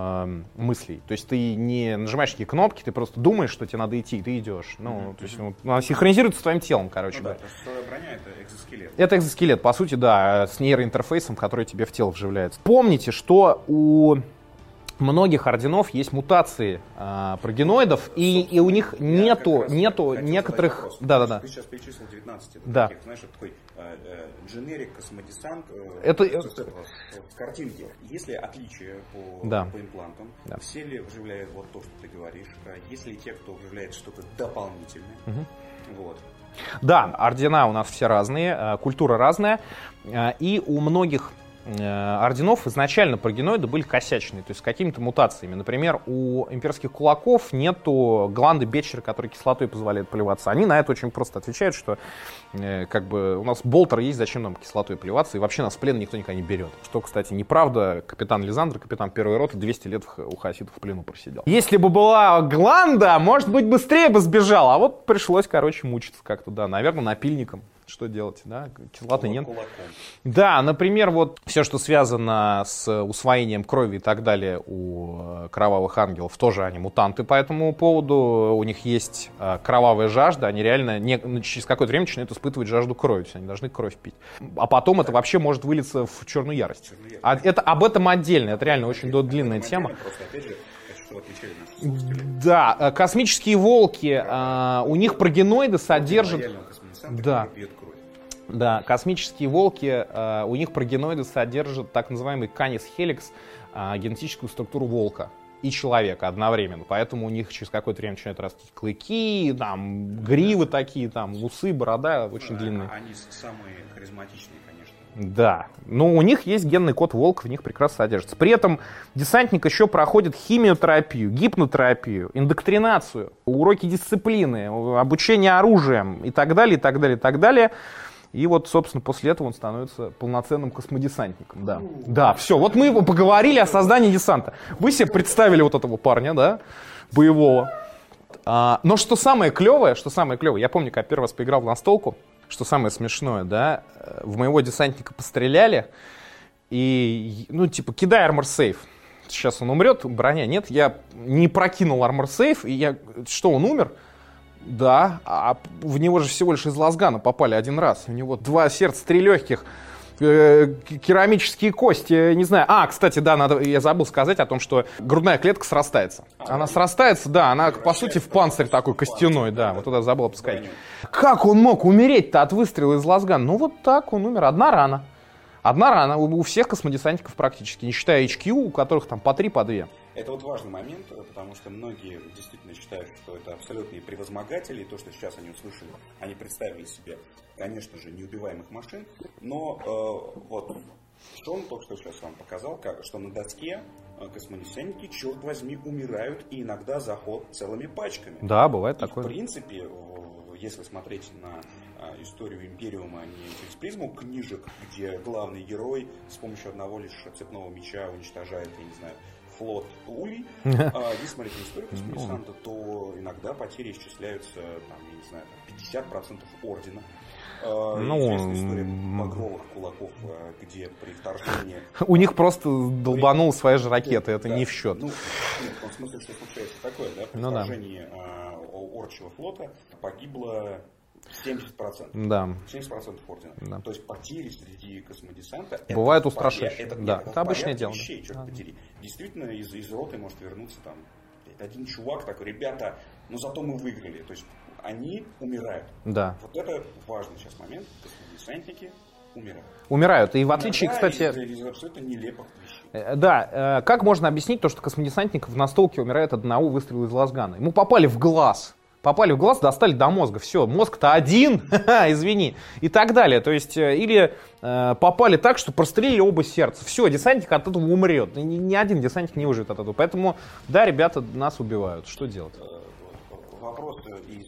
мыслей. То есть ты не нажимаешь такие кнопки, ты просто думаешь, что тебе надо идти, и ты идешь. Ну, то есть ну, она синхронизируется с твоим телом, короче Ну да, что силовая броня это экзоскелет. Это экзоскелет, по сути, да, с нейроинтерфейсом, который тебе в тело вживляется. Помните, что у многих орденов есть мутации а, прогеноидов, и, и у них Я нету, нету некоторых... вопрос. Да-да-да. Ты сейчас перечислил 19 Да. таких, знаешь, такой э, э, дженерик, космодесант. э, Это- э, в картинке. Есть ли отличия по, Да. по имплантам? Да. Все ли вживляют вот то, что ты говоришь? А Есть ли те, кто вживляет что-то дополнительное? Вот. Да, ордена у нас все разные, э, культура разная, э, и у многих э, орденов изначально прогеноиды были косячные, то есть с какими-то мутациями. Например, у имперских кулаков нету гланды Бетчера, которые кислотой позволяют поливаться. Они на это очень просто отвечают, что э, как бы у нас болтер есть, зачем нам кислотой поливаться, и вообще нас в плен никто никогда не берет. Что, кстати, неправда, капитан Лизандр, капитан первой роты 200 лет у хасидов в плену просидел. Если бы была гланда, может быть, быстрее бы сбежал, а вот пришлось, короче, мучиться как-то, да, наверное, напильником. Что делать, да? Кислоты нет. Да, например, вот все, что связано с усвоением крови и так далее у э, кровавых ангелов, тоже они мутанты по этому поводу. У них есть э, кровавая жажда, они реально не- ну, через какое-то время начинают испытывать жажду крови, они должны кровь пить. А потом это вообще может вылиться в черную ярость. Черную А это, об этом отдельно, это реально очень до- длинная тема. Просто, опять же. Да, э, космические волки, у них прогеноиды содержат... Космодесанта, Да. пьет кровь. Да, космические волки, э, у них прогеноиды содержат так называемый канис хеликс, э, генетическую структуру волка и человека одновременно. Поэтому у них через какое-то время начинают расти клыки, там, гривы такие, там, усы, борода очень Да, длинные. Они самые харизматичные. Да, но у них есть генный код волка, в них прекрасно содержится. При этом десантник еще проходит химиотерапию, гипнотерапию, индоктринацию, уроки дисциплины, обучение оружием и так далее, и так далее, и так далее. И вот, собственно, после этого он становится полноценным космодесантником. Да, да все. Вот мы поговорили о создании десанта. Вы себе представили вот этого парня, да, боевого. А, но что самое клевое, что самое клевое, я помню, когда первый раз поиграл в настолку, что самое смешное, да, э, в моего десантника постреляли, и, ну, типа, кидай армор сейф. Сейчас он умрет, броня нет, я не прокинул армор сейф, и я, что, он умер? Да, а в него же всего лишь из лазгана попали один раз. У него два сердца, три легких, керамические кости, не знаю. А, кстати, да, надо, я забыл сказать о том, что грудная клетка срастается. Она срастается, да, она, по сути, в панцирь такой костяной, да, вот туда забыл бы сказать. Как он мог умереть-то от выстрела из лазгана? Ну, вот так он умер, одна рана. Одна рана у всех космодесантников практически, не считая HQ, у которых там по три, по две. Это вот важный момент, э, потому что многие действительно считают, что это абсолютные превозмогатели, и то, что сейчас они услышали, они представили себе, конечно же, неубиваемых машин, но э, вот Шон только что сейчас вам показал, как, что на доске э, космодесантники, черт возьми, умирают и иногда за ход целыми пачками. Да, бывает И, такое. В принципе, если смотреть на а, историю Империума а не через призму книжек, где главный герой с помощью одного лишь цепного меча уничтожает, я не знаю, флот улей, [laughs] а, если смотреть на историю космодесанта, то иногда потери исчисляются, там, я не знаю, там, 50% ордена. А, Ну, багровых кулаков, а, где при вторжении [laughs] У них просто долбанул свои же ракеты, это не в счет. Ну, в том смысле, что случается такое, да? При Ну вторжении о- Орчего флота погибло 70%. Да. 70% ордена. Да. То есть потери среди космодесанта... это Бывают в устрашающие. порядке- Да, это в обычное дело. Вещей, черт Да. подери. Действительно, из, из роты может вернуться там один чувак такой, ребята, ну зато мы выиграли. То есть они умирают. Да. Вот это важный сейчас момент. Космодесантники умирают. Умирают. И в отличие, Иногда кстати, из- из абсолютно нелепых вещей. Э, Да, э, как можно объяснить то, что космодесантник в настолке умирает от одного выстрела из лазгана? Ему попали в глаз. Попали в глаз, достали до мозга. Все, мозг-то один, [laughs] извини. И так далее. То есть, э, или э, попали так, что прострелили оба сердца. Все, десантник от этого умрет. Ни, ни один десантник не выживет от этого. Поэтому, да, ребята нас убивают. Что делать? Вопрос из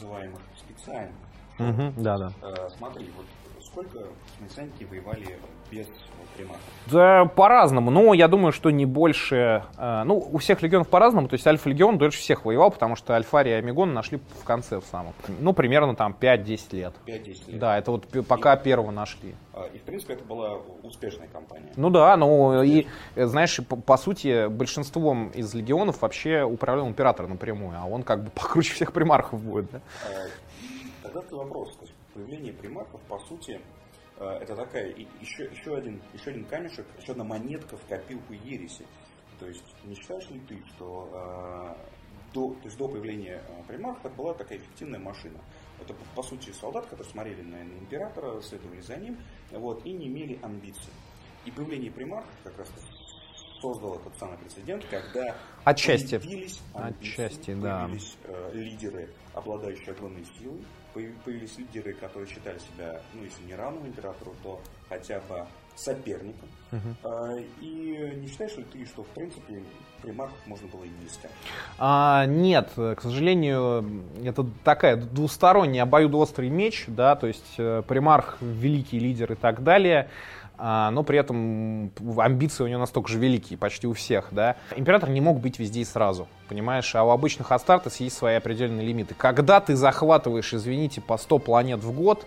называемых специальных. Мгм, да, да. Э, Смотри, вот сколько космодесантники воевали без вот, приматов? Да, по-разному. Ну, я думаю, что не больше... э, ну, у всех легионов по-разному. То есть Альфа-легион дольше всех воевал, потому что Альфария и Амигон нашли в конце в самом. Ну, примерно там 5-10 лет. 5-10 лет. Да, это вот пока первого нашли. А, И, в принципе, это была успешная кампания. Ну да, ну и, э, знаешь, по, по сути, большинством из легионов вообще управлял император напрямую, а он как бы [laughs] покруче всех примархов будет, да? А, и Тогда вопрос. То есть появление примарков, по сути, это такая еще, еще, один, еще один камешек, еще одна монетка в копилку ереси. То есть не считаешь ли ты, что э, до, то есть до появления э, примархов это была такая эффективная машина? Это, по сути, солдат, которые смотрели на, на императора, следовали за ним, вот, и не имели амбиций. И появление примархов как раз создал этот самый прецедент, когда Отчасти. появились амбиции, Отчасти, да. появились э, лидеры, обладающие огромной силой, появились лидеры, которые считали себя, ну, если не равным императору, то хотя бы соперником. А, и не считаешь ли ты, что, в принципе, примархов можно было и не искать? А, нет, к сожалению, это такая двусторонний обоюдоострый меч, да, то есть э, примарх великий лидер и так далее, но при этом амбиции у него настолько же великие, почти у всех, да. Император не мог быть везде и сразу, понимаешь, а у обычных Астартес есть свои определенные лимиты. Когда ты захватываешь, извините, по 100 планет в год,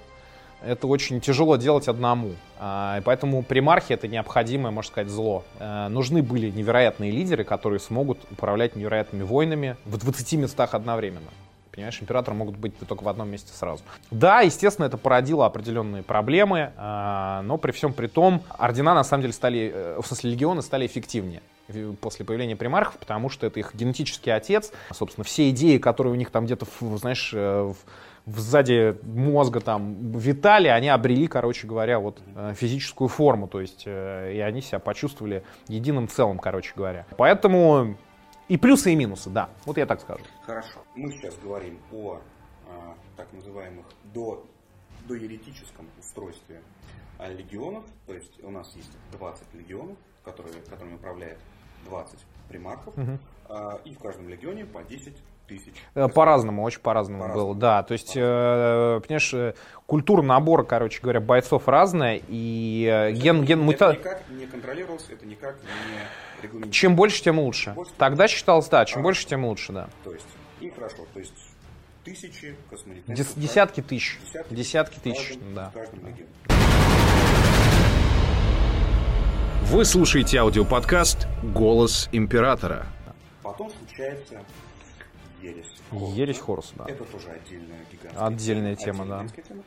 это очень тяжело делать одному. А, поэтому примархи это необходимое, можно сказать, зло. Э, нужны были невероятные лидеры, которые смогут управлять невероятными войнами в 20 местах одновременно. Понимаешь, императоры могут быть только в одном месте сразу. Да, естественно, это породило определенные проблемы, а, но при всем при том, ордена на самом деле стали, э, в смысле легионы стали эффективнее в- после появления примархов, потому что это их генетический отец. Собственно, все идеи, которые у них там где-то, знаешь, э, в, сзади мозга там витали, они обрели, короче говоря, вот э, физическую форму, то есть э, и они себя почувствовали единым целым, короче говоря. Поэтому и плюсы, и минусы, да, вот я так скажу. Хорошо. Мы сейчас говорим о а, так называемых до, доеретическом устройстве а, легионов. То есть у нас есть 20 легионов, которые, которыми управляет 20 примархов. А, и в каждом легионе по 10 тысяч. Э, По-разному, очень по-разному По-разному. было, да. То есть, э, понимаешь, э, культура набора, короче говоря, бойцов разная, и э, ген, ген Это мута... никак не контролировалось, это никак не регламентировалось. Чем больше, тем лучше. Больше, Тогда считалось, да, чем Ага. больше, тем лучше, да. То есть, и хорошо, то есть тысячи космонавтов. Дес- десятки тысяч. Десятки, Десятки тысяч, да. каждом легионе. Вы слушаете аудиоподкаст «Голос императора». Потом случается ересь. Ересь Хоруса, да. Это тоже отдельная гигантская Отдельная тема, да. гигантская тема.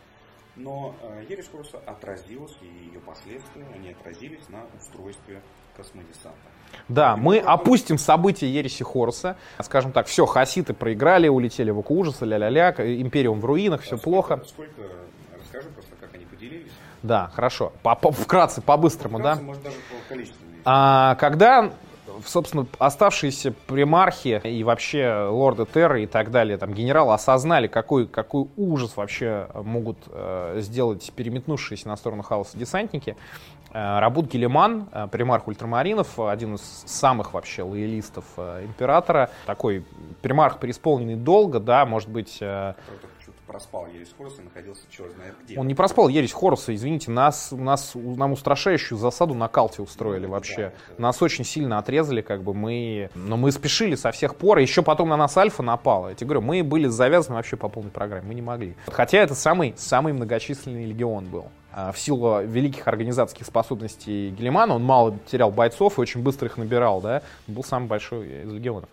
Но э, ересь Хоруса отразилась, и ее последствия, они отразились на устройстве космодесанта. Да, мы опустим события Ереси Хоруса. Скажем так, все, хаситы проиграли, улетели в око ужаса, ля-ля-ля, Империум в руинах, все А плохо. Сколько, расскажи просто, как они поделились. Да, хорошо. По- по- вкратце, по-быстрому, да? Может, даже по количеству. А, когда, собственно, оставшиеся примархи и вообще лорды Терры и так далее, там, генералы осознали, какой, какой ужас вообще могут э, сделать переметнувшиеся на сторону хаоса десантники, э, Рабут Гелиман, э, примарх ультрамаринов, один из самых вообще лоялистов э, императора, такой примарх, преисполненный долго, да, может быть, э, проспал ересь Хоруса и находился черт знает где. он не проспал ересь Хоруса, извините, нас, нас, нам устрашающую засаду на Калте устроили вообще. Нас очень сильно отрезали, как бы мы... Но мы спешили со всех пор, и еще потом на нас Альфа напала. Я тебе говорю, мы были завязаны вообще по полной программе, мы не могли. Хотя это самый, самый многочисленный легион был. А В силу великих организаторских способностей Гелимана он мало терял бойцов и очень быстро их набирал, да, был самый большой из легионов.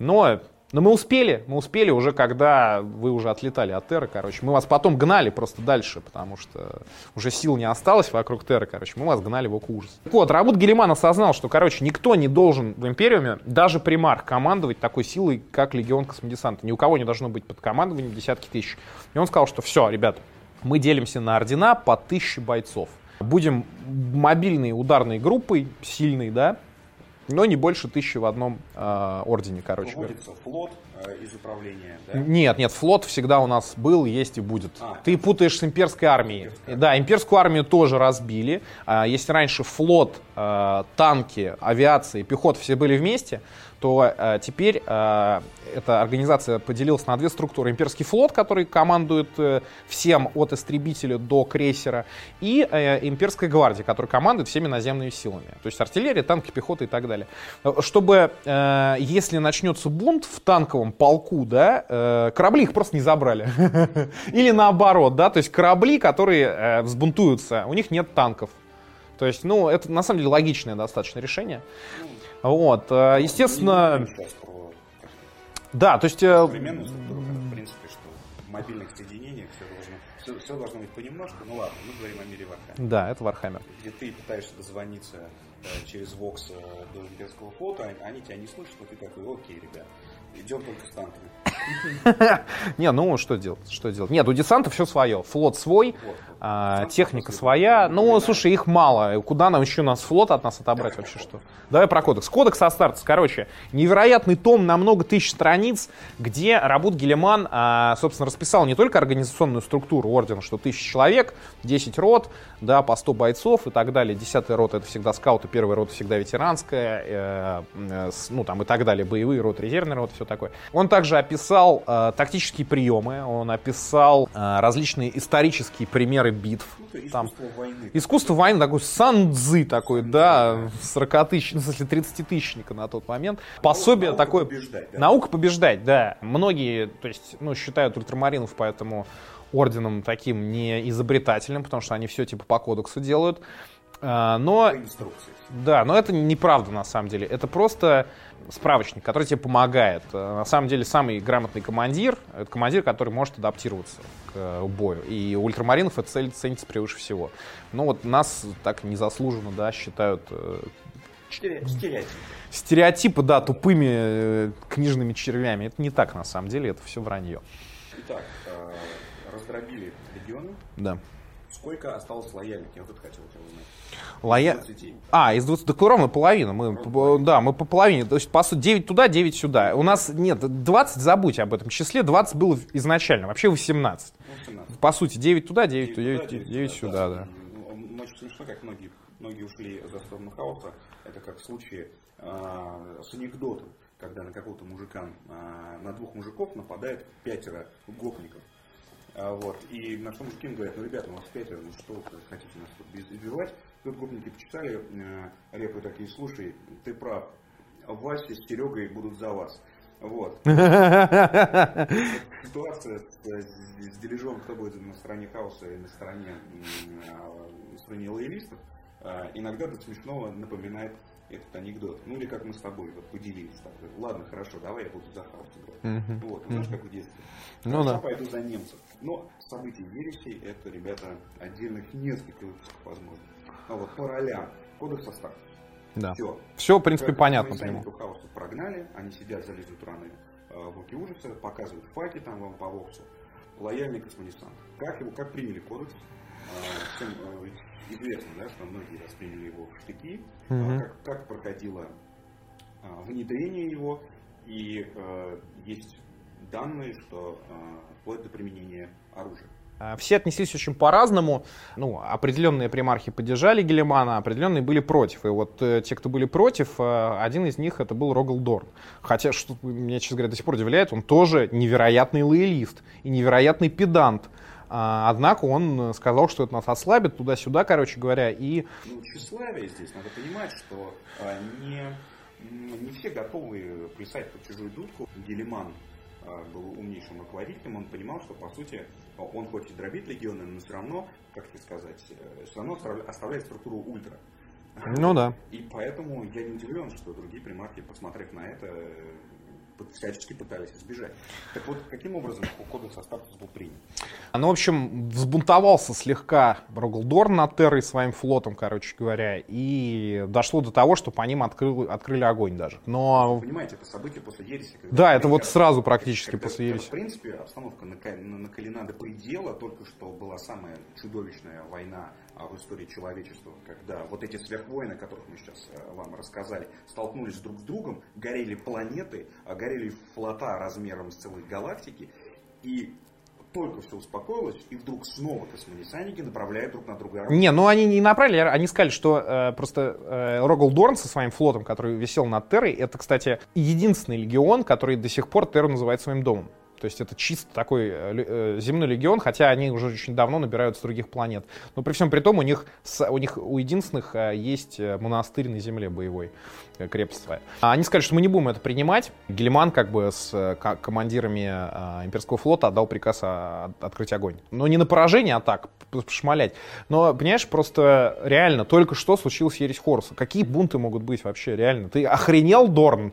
Но но мы успели, мы успели уже, когда вы уже отлетали от Терры, короче. Мы вас потом гнали просто дальше, потому что уже сил не осталось вокруг Терры, короче. Мы вас гнали в око ужас. Так вот, Рабут Гелиман осознал, что, короче, никто не должен в Империуме, даже примар, командовать такой силой, как Легион Космодесанта. Ни у кого не должно быть под командованием десятки тысяч. И он сказал, что все, ребят, мы делимся на ордена по тысяче бойцов. Будем мобильной ударной группой, сильной, да, но не больше тысячи в одном э, ордене, короче говоря. Флот э, из управления, да? Нет, нет, флот всегда у нас был, есть и будет. А. Ты путаешь с имперской армией. Да, имперскую армию тоже разбили. А, Если раньше флот, э, танки, авиация и пехота все были вместе, то э, теперь э, эта организация поделилась на две структуры. Имперский флот, который командует э, всем от истребителя до крейсера, и э, имперская гвардия, которая командует всеми наземными силами. То есть артиллерия, танки, пехота и так далее. Э, Чтобы, э, если начнется бунт в танковом полку, да, э, корабли их просто не забрали. [laughs] Или наоборот, да, то есть корабли, которые э, взбунтуются, у них нет танков. То есть, ну, это на самом деле логичное достаточно решение. Вот, э, естественно, Ну, да, то есть, э, современную структуру, в принципе, что в мобильных соединениях все должно, все, все должно быть понемножку. Ну ладно, мы говорим о мире Вархаммера. да, это Вархаммер. Где ты пытаешься дозвониться э, через э, до имперского флота, а- они тебя не слышат, но ты такой, окей, ребят, идем только с танками. [laughs] Не, ну что делать, что делать? Нет, у десанта все свое, флот свой. А, Десант техника своя. Ну, слушай, их мало. Куда нам еще нас флот от нас отобрать вообще что? Давай про кодекс. Кодекс Астартес, короче, невероятный том на много тысяч страниц, где Рабут Гелеман, а, собственно, расписал не только организационную структуру ордена, что тысяча человек, 10 рот, да, по 100 бойцов и так далее. Десятая рота это всегда скауты, первая рота всегда ветеранская, э, э, ну там и так далее, боевые роты, резервные роты, все такое. Он также описал э, тактические приемы, он описал э, различные исторические примеры битв. Ну, Там. искусство войны. Искусство войны такой сан-дзы такой, да, 40 тысяч, ну, в смысле 30 тысячника на тот момент. Пособие Наука такое... побеждать, да? Наука побеждать, да. Многие, то есть, ну, считают ультрамаринов поэтому орденом таким не изобретательным, потому что они все типа по кодексу делают. А, Но По инструкции. Да, но это неправда на самом деле. Это просто справочник, который тебе помогает. Э, На самом деле самый грамотный командир, это командир, который может адаптироваться к э, бою. И у ультрамаринов эта цель ценится превыше всего. Но вот нас так незаслуженно, да, считают э, Стере- Стереотип. стереотипы, да, тупыми книжными червями. Это не так на самом деле, это все вранье. Итак, раздробили легионы. Да. Сколько осталось лояльных? Я вот это хотел узнать. Лоя... 20. А, из 20, так ровно половина. Мы, п- да, мы по половине. То есть, по сути, 9 туда, 9 сюда. У нас нет, 20, забудь об этом числе, 20 было изначально, вообще 18. Ну, 17. По сути, 9 туда, 9, Девять 9, туда, 9, сюда, да. Ну, Очень смешно, как многие, многие ушли за сторону хаоса. Это как в случае а, с анекдотом, когда на какого-то мужика, а, на двух мужиков нападает пятеро гопников. А, вот. И на что мужики говорят, ну, ребята, у вас пятеро, ну что вы хотите нас тут избивать? Тут гопники почитали э, репы такие, слушай, ты прав, Вася с Серегой будут за вас. Вот. [laughs] Ситуация с, с- с дележом, кто будет на стороне хаоса и на стороне, а, на стороне лоялистов, а, иногда до смешного напоминает этот анекдот. Ну или как мы с тобой вот поделились. Так, Ладно, хорошо, давай я буду за хаос играть. Вот, знаешь, как в детстве. Ну да. пойду за немцев. Но события ереси это, ребята, отдельных несколько выпусков возможно. А вот по ролям. Кодекс состав. Да. Все. Все, в принципе, понятно по нему. Хаоса прогнали, они сидят, залезут раны э, в руки ужаса, показывают факи там вам по воксу. Лояльный космонесант. Как его, как приняли кодекс? Э, Всем э, известно, да, что многие восприняли его в штыки. А Мгм. Как, как проходило э, внедрение его. И э, есть данные, что э, вплоть до применения оружия. А, Все отнеслись очень по-разному. Ну, определенные примархи поддержали Гелемана, определенные были против. И вот э, те, кто были против, э, один из них это был Рогал Дорн. Хотя, что меня, честно говоря, до сих пор удивляет, он тоже невероятный лоялист и невероятный педант. А, Однако он э, сказал, что это нас ослабит туда-сюда, короче говоря, и Ну, тщеславие здесь, надо понимать, что а, не, не все готовы плясать под чужую дудку. Гелиман а, был умнейшим руководителем, он понимал, что, по сути, он хоть и дробит легионы, но все равно, как тебе сказать, э, все равно оставля- оставляет структуру ультра. ну да. И поэтому я не удивлен, что другие примарки, посмотрев на это, всячески пытались избежать. Так вот, каким образом кодекс Астартес был принят? Ну, в общем, взбунтовался слегка Роглдорн над Террой своим флотом, короче говоря, и дошло до того, что по ним открыл- открыли огонь даже. Но Понимаете, это событие после ереси. Да, это вот сразу практически когда- после ереси. В принципе, обстановка нака- на- накалена до предела. Только что была самая чудовищная война а, в истории человечества, когда вот эти сверхвоины, о которых мы сейчас э, вам рассказали, столкнулись друг с другом, горели планеты, а, горели флота размером с целой галактики, и только все успокоилось, и вдруг снова космонесанники направляют друг на друга. Не, ну они не направили, они сказали, что э, просто э, Рогал Дорн со своим флотом, который висел над Террой, это, кстати, единственный легион, который до сих пор Терру называет своим домом. То есть это чисто такой э, э, земной легион, хотя они уже очень давно набирают с других планет. Но при всем при том у них, у них у единственных э, есть монастырь на земле боевой, крепость. А Они сказали, что мы не будем это принимать. Гельман как бы с командирами имперского флота отдал приказ открыть огонь. Но не на поражение, а так, пошмалять. Но, понимаешь, просто реально только что случилась ересь Хорса. Какие бунты могут быть вообще, реально? Ты охренел, Дорн?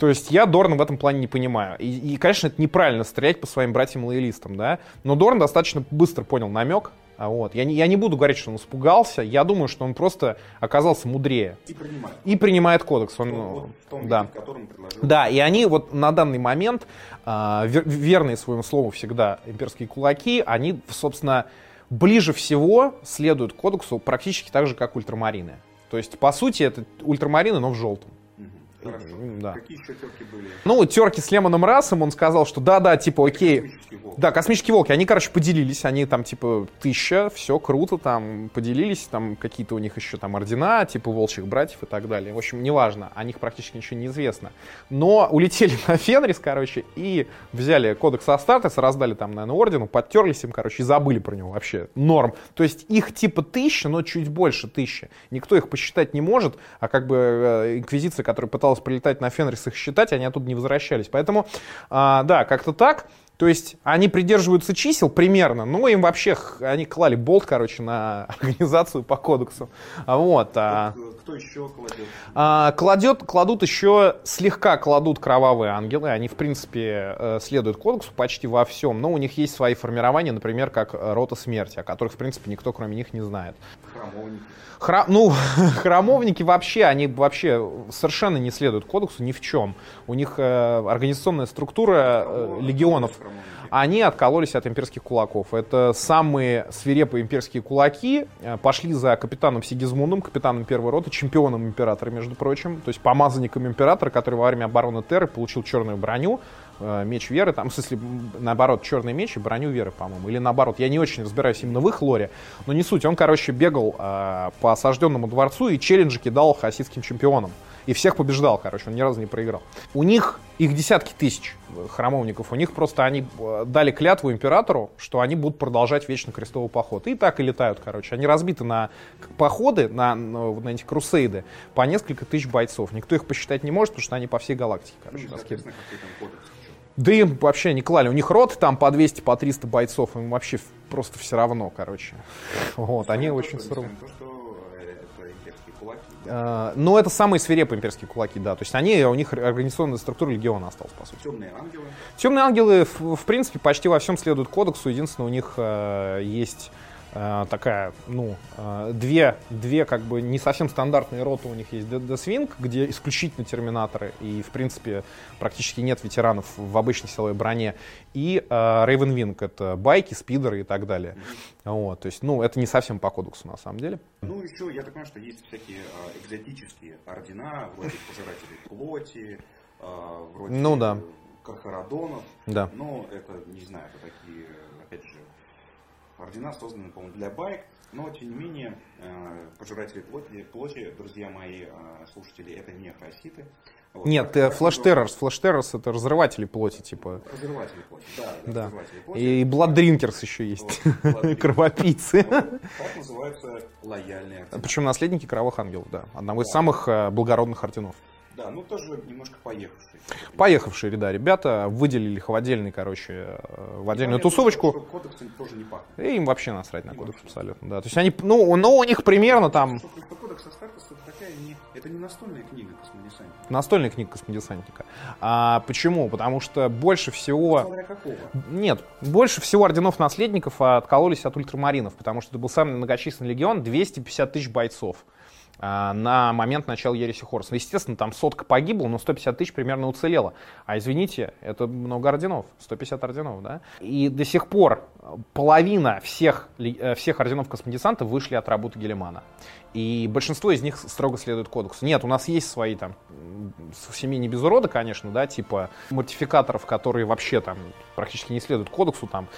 То есть я Дорна в этом плане не понимаю. И, и, конечно, это неправильно стрелять по своим братьям-лоялистам, да. Но Дорн достаточно быстро понял намек. А вот. я, не, я не буду говорить, что он испугался. Я думаю, что он просто оказался мудрее. И принимают. И принимает кодекс. Он, Вот- ну, в том да. виде, в котором предложил Да, и они вот на данный момент, а, вер- верные своему слову всегда имперские кулаки, они, собственно, ближе всего следуют кодексу практически так же, как ультрамарины. То есть, по сути, это ультрамарины, но в желтом. Хорошо. Да. Какие еще терки были? Ну, терки с Лемоном Расом, он сказал, что да-да, типа, окей, Космический волк. да, космические волки, они, короче, поделились, они там, типа, тысяча, все круто, там, поделились, там, какие-то у них еще там ордена, типа, волчьих братьев и так далее. В общем, неважно, о них практически ничего не известно. Но улетели [laughs] на Фенрис, короче, и взяли кодекс Астартес, раздали там, наверное, ордену, подтерлись им, короче, и забыли про него вообще. Норм. То есть их типа тысяча, но чуть больше тысячи. Никто их посчитать не может, а как бы э, инквизиция, которая пыталась прилетать на Фенрис, их считать, они оттуда не возвращались. Поэтому, а, да, как-то так. То есть они придерживаются чисел примерно, но им вообще, они клали болт, короче, на [laughs] организацию по кодексу. Вот. а, Кто еще кладет? а, кладет, кладут еще, слегка кладут кровавые ангелы. Они, в принципе, э, следуют кодексу почти во всем. Но у них есть свои формирования, например, как э, рота смерти, о которых, в принципе, никто, кроме них, не знает. Храмовники. Хра- ну, [laughs] храмовники вообще, они вообще совершенно не следуют кодексу ни в чем. У них э, организационная структура э, легионов. храмовники? Они откололись от имперских кулаков. Это самые свирепые имперские кулаки. э, Пошли за капитаном Сигизмундом, капитаном первой роты, чемпионом императора, между прочим. То есть помазанником императора, который во время обороны Терры получил черную броню, э, меч веры, там, в смысле, наоборот, черный меч и броню веры, по-моему. Или наоборот, я не очень разбираюсь именно в их лоре. Но не суть. Он, короче, бегал э, по осажденному дворцу и челленджи кидал хасидским чемпионам. И всех побеждал, короче, он ни разу не проиграл. У них их десятки тысяч храмовников. У них просто они э, дали клятву императору, что они будут продолжать вечно крестовый поход. И так и летают, короче. Они разбиты на походы, на, на, на эти крусейды по несколько тысяч бойцов. Никто их посчитать не может, потому что они по всей галактике, Ну, короче, и, раскиданы. Да им вообще не клали. У них рот там по 200, по 300 бойцов. Им вообще просто все равно, короче. Вот, они очень то, что- суровы. несмотря на то, что Но это самые свирепые имперские кулаки, да. То есть они, у них организационная структура легиона осталась, по сути. Темные ангелы. Темные ангелы, в, в принципе, почти во всем следуют кодексу. Единственное, у них э, есть такая, ну, э, две, две как бы не совсем стандартные роты у них есть. Death Wing, где исключительно терминаторы, и, в принципе, практически нет ветеранов в обычной силовой броне. И э, Raven Wing, это байки, спидеры и так далее. Вот, то есть, ну, это не совсем по кодексу, на самом деле. Ну, еще, я так понимаю, что есть всякие а, экзотические ордена, вроде пожирателей плоти, а, вроде Ну да. кархарадонов. Да. Но это, не знаю, это такие, опять же, ордена созданы, по-моему, для байк. Но, тем не менее, а, пожиратели плоти, плоти, друзья мои а, слушатели, это не хаситы. Вот. Нет, Террорс. Флэш Террорс это разрыватели плоти, типа. Разрыватели плоти, да, Да. разрыватели плоти. И Blood Drinkers еще есть. Вот, [laughs] Кровопийцы. Вот. Так называются лояльные ордена. Причем наследники кровавых ангелов, да. Одного из самых э, благородных орденов. Да, ну тоже немножко поехавший. Поехавшие ряда ребята выделили их в отдельный, короче, э, в отдельную тусовочку. что Кодексом тоже не пахнет. И им вообще насрать на кодекс абсолютно, да. То есть они, ну, ну, у них примерно там Что просто кодекс Астартес это такая не, это не настольная книга космодесантника. настольная книга космодесантника. А почему? Потому что больше всего... Смотря какого. Нет, больше всего орденов-наследников откололись от ультрамаринов, потому что это был самый многочисленный легион, 250 тысяч бойцов на момент начала Ереси Хорс. Естественно, там сотка погибла, но 150 тысяч примерно уцелело. А извините, это много орденов, 150 орденов, да? И до сих пор половина всех, э, всех орденов космодесанта вышли от работы Гелемана. И большинство из них строго следует кодексу. Нет, у нас есть свои там семье не без урода, конечно, да, типа мортификаторов, которые вообще там практически не следуют кодексу, там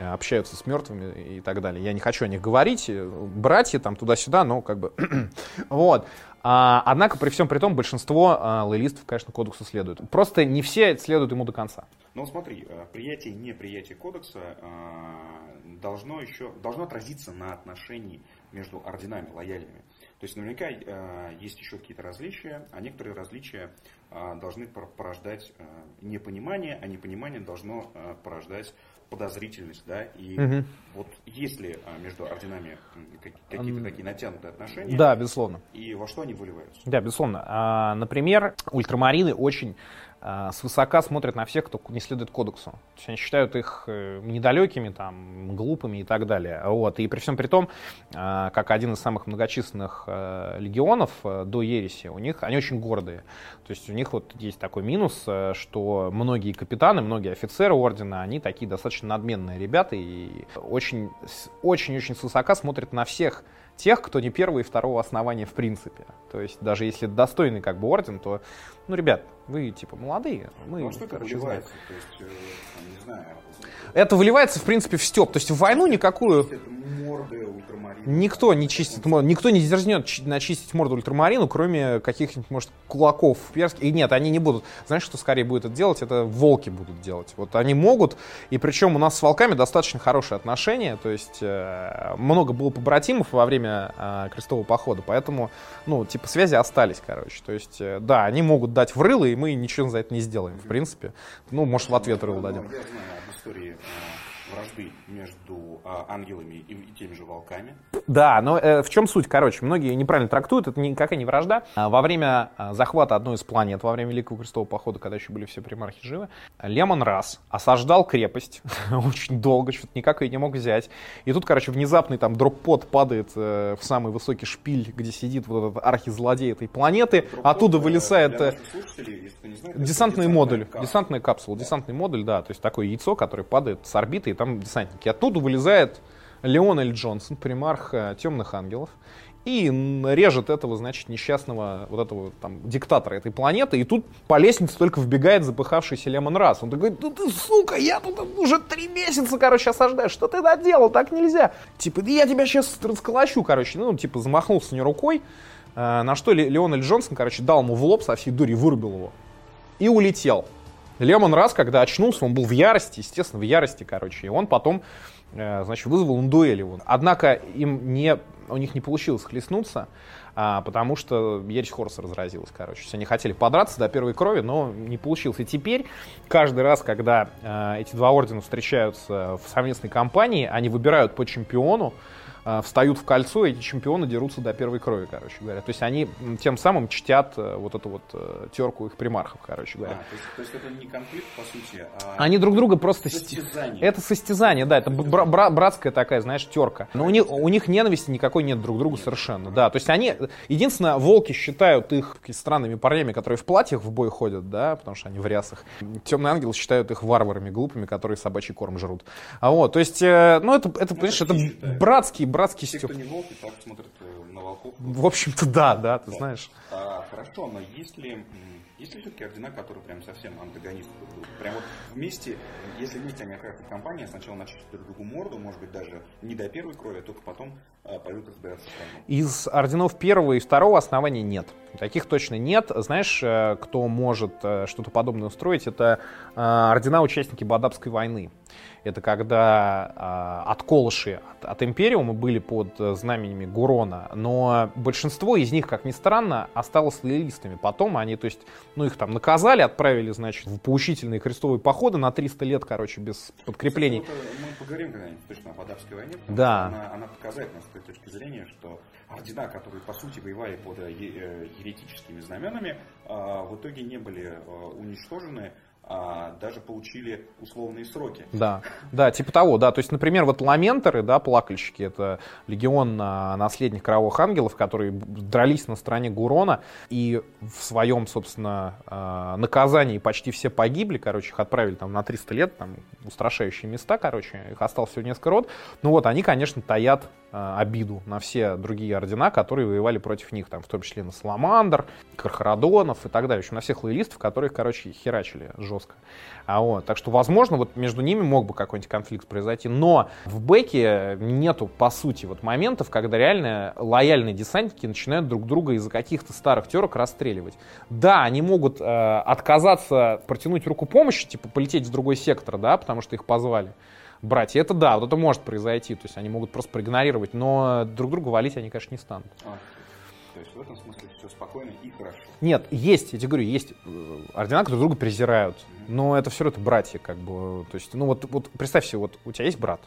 общаются с мертвыми и так далее. Я не хочу о них говорить, э, братья там туда-сюда, но как бы [clears throat] вот. А, однако при всем при том большинство а, лоялистов, конечно, кодексу следуют. Просто не все следуют ему до конца. Но смотри, э, приятие и неприятие кодекса э, должно еще должно отразиться на отношении между орденами лояльными. То есть наверняка э, есть еще какие-то различия, а некоторые различия э, должны пор- порождать э, непонимание, а непонимание должно э, порождать подозрительность, да, и Мгм. вот если э, между орденами какие-то такие натянутые отношения, Да, безусловно. и во что они выливаются? Да, безусловно. А, например, ультрамарины очень а, свысока смотрят на всех, кто не следует кодексу. То есть они считают их э, недалекими, там, глупыми и так далее. Вот. И при всем при том, а, как один из самых многочисленных э, легионов э, до Ереси, у них, они очень гордые. То есть у них вот есть такой минус, э, что многие капитаны, многие офицеры ордена, они такие достаточно надменные ребята и очень, с- очень-очень свысока смотрят на всех тех, кто не первого и второго основания в принципе. То есть даже если достойный как бы орден, то, ну, ребят, вы типа молодые, мы, Ну, а что это короче, знаем. выливается? То есть, э, не знаю, Это выливается, в принципе, в степ. То есть в войну никакую... это морды. Никто не чистит, мор- никто не дерзнет чи- начистить морду ультрамарину, кроме каких-нибудь, может, кулаков перских. И нет, они не будут. Знаешь, что скорее будет это делать? Это волки будут делать. Вот они могут, и причем у нас с волками достаточно хорошие отношения, то есть э, много было побратимов во время э, крестового похода, поэтому, ну, типа, связи остались, короче. То есть, э, да, они могут дать в рыло, и мы ничего за это не сделаем, в принципе. Ну, может, в ответ рыло Но дадим. Я знаю об истории э, вражды между э, ангелами и, теми же волками. Да, но э, в чем суть? Короче, многие неправильно трактуют, это никакая не вражда. А, Во время а, захвата одной из планет, во время Великого Крестового Похода, когда еще были все примархи живы, Лемон раз осаждал крепость [laughs] очень долго, что-то никак ее не мог взять. И тут, короче, внезапный там дроппод падает э, в самый высокий шпиль, где сидит вот этот архизлодей этой планеты. Оттуда Дроппод, э, вылезает... э, Десантный модуль, капсула. десантная капсула, десантный модуль, да, то есть такое яйцо, которое падает с орбиты, и там десантники. Оттуда вылезает Леон Эль Джонсон, примарх э, темных ангелов, и режет этого, значит, несчастного вот этого там диктатора этой планеты, и тут по лестнице только вбегает запыхавшийся Лемон Раз. Он такой, ну ты, сука, я тут уже три месяца, короче, осаждаю, что ты наделал, так нельзя. Типа, да я тебя сейчас расколочу, короче, ну, типа, замахнулся не рукой, э, на что Ле- Леон Эль Джонсон, короче, дал ему в лоб со всей дури, вырубил его и улетел. Лемон раз, когда очнулся, он был в ярости, естественно, в ярости, короче, и он потом, э, значит, вызвал он дуэль его. Однако им не, у них не получилось хлестнуться, а, потому что Ересь Хорс разразилась, короче. Есть они хотели подраться до первой крови, но не получилось. И теперь, каждый раз, когда э, эти два ордена встречаются в совместной кампании, они выбирают по чемпиону, встают в кольцо, и эти чемпионы дерутся до первой крови, короче говоря. То есть они тем самым чтят э, вот эту вот э, терку их примархов, короче говоря. А, то, есть, то есть это не конфликт, по сути, а... Они друг друга просто... Состязание. Это состязание, да, это бра- бра- братская такая, знаешь, терка. Но у них, у них ненависти никакой нет друг к другу совершенно, да. То есть они, единственное, волки считают их странными парнями, которые в платьях в бой ходят, да, потому что они в рясах. Темный ангел считают их варварами глупыми, которые собачий корм жрут. А вот, то есть, э, ну это, это, понимаешь, это считают. Братский, Те, стёб. кто не волки, так смотрят э, на волков. В общем-то, да, да, ты знаешь. А, хорошо, но есть ли, м, есть ли все-таки ордена, которые прям совсем антагонисты друг другу? Прям вот вместе, если вместе они окажутся в компании, сначала начнут друг другу морду, может быть, даже не до первой крови, а только потом а, пойдут разбираться с вами. Из орденов первого и второго основания нет. Таких точно нет. Знаешь, э, кто может э, что-то подобное устроить, это ордена участники Бадабской войны. Это когда э, отколыши от, от Империума были под э, знаменями Гурона, но большинство из них, как ни странно, осталось лоялистами. Потом они, то есть, ну их там наказали, отправили, значит, в поучительные крестовые походы на 300 лет, короче, без подкреплений. Э, мы поговорим когда-нибудь точно о Бадавской войне, Да. она, она показательна с той точки зрения, что ордена, которые по сути воевали под э, э, еретическими знаменами, а, в итоге не были уничтожены, а даже получили условные сроки. Да, да, типа того, да. То есть, например, вот ламентеры, да, плакальщики, это легион а, наследник кровавых ангелов, которые дрались на стороне Гурона и в своем, собственно, а, наказании почти все погибли, короче, их отправили там на 300 лет, там устрашающие места, короче, их осталось всего несколько род. Ну вот, они, конечно, таят обиду на все другие ордена, которые воевали против них, там, в том числе на Саламандр, Кархарадонов и так далее, общем, на всех лоялистов, которых, короче, херачили жестко. А вот, так что, возможно, вот между ними мог бы какой-нибудь конфликт произойти, но в бэке нету, по сути, вот моментов, когда реально лояльные десантники начинают друг друга из-за каких-то старых терок расстреливать. Да, они могут э, отказаться протянуть руку помощи, типа полететь в другой сектор, да, потому что их позвали брать. И это да, вот это может произойти, то есть они могут просто проигнорировать, но друг друга валить они, конечно, не станут. А, то есть в этом смысле все спокойно и хорошо. Нет, есть, я тебе говорю, есть э, ордена, которые друг друга презирают, но это все равно это братья, как бы, то есть, ну вот, вот представь себе, вот у тебя есть брат,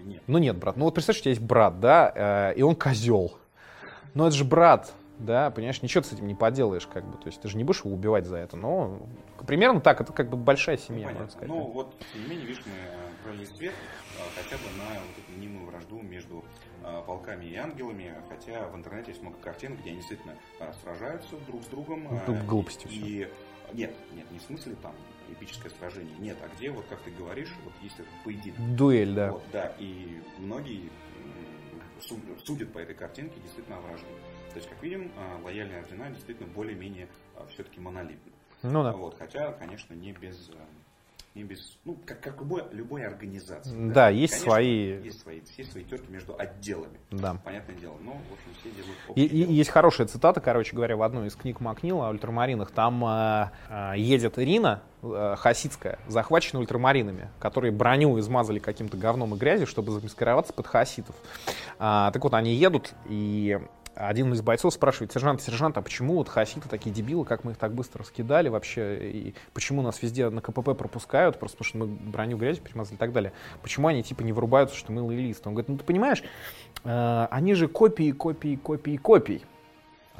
нет. ну нет, брат, ну вот представь, что у тебя есть брат, да, э, и он козел, но это же брат, да, понимаешь, ничего ты с этим не поделаешь, как бы, то есть ты же не будешь его убивать за это, но примерно так, это как бы большая семья, можно Понятно. сказать. Ну вот, тем не менее, видишь, мы э, пролили свет э, хотя бы на вот эту мнимую вражду между э, волками и ангелами, хотя в интернете есть много картин, где они действительно сражаются друг с другом. Ну, глупости и, Нет, нет, не в смысле там эпическое сражение, нет, а где, вот как ты говоришь, вот есть этот поединок. Дуэль, да. Вот, да, и многие судят по этой картинке действительно о вражде. То есть, как видим, э, лояльные ордена действительно более-менее все-таки монолитны. Ну да. Вот, хотя, конечно, не без, э, не без, ну, как, как любой, любой организации. Да, есть Конечно, свои- Есть свои, есть свои терки между отделами. Да. Понятное дело. Но, в общем, все делают И, и- есть хорошая цитата, короче говоря, в одной из книг Макнила о ультрамаринах. Там э, э, едет Ирина э, хасидская, захвачена ультрамаринами, которые броню измазали каким-то говном и грязью, чтобы замаскироваться под хасидов. А, так вот, они едут, и один из бойцов спрашивает, сержант, сержант, а почему вот хаситы такие дебилы, как мы их так быстро раскидали вообще, и почему нас везде на КПП пропускают, просто потому что мы броню грязью перемазали и так далее. Почему они типа не вырубаются, что мы лоялисты? Он говорит, ну ты понимаешь, э, они же копии, копии, копии, копий.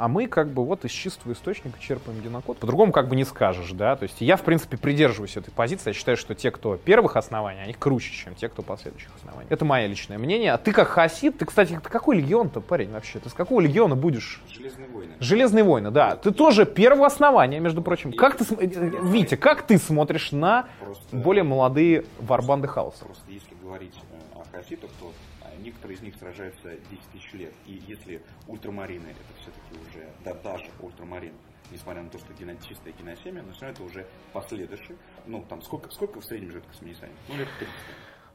А мы как бы вот из чистого источника черпаем генокод. По-другому как бы не скажешь, да. То есть я, в принципе, придерживаюсь этой позиции. Я считаю, что те, кто первых оснований, они круче, чем те, кто последующих оснований. Это мое личное мнение. А ты как хасид, ты, кстати, ты какой легион-то, парень, вообще? Ты с какого легиона будешь? Железные войны. Железные войны, да. Ты тоже первого основания, между прочим. Как ты, см- э, Витя, как ты смотришь на Просто- более молодые варбанды хаоса? Просто если говорить э, о хаситах, то э, некоторые из них сражаются 10 тысяч лет. И если ультрамарины, это все-таки уже, да даже ультрамарин, несмотря на то, что гено, чистое геносемя, но все равно это уже последующие. Ну, там сколько, сколько в среднем живет космонесанин? Ну, лет 300.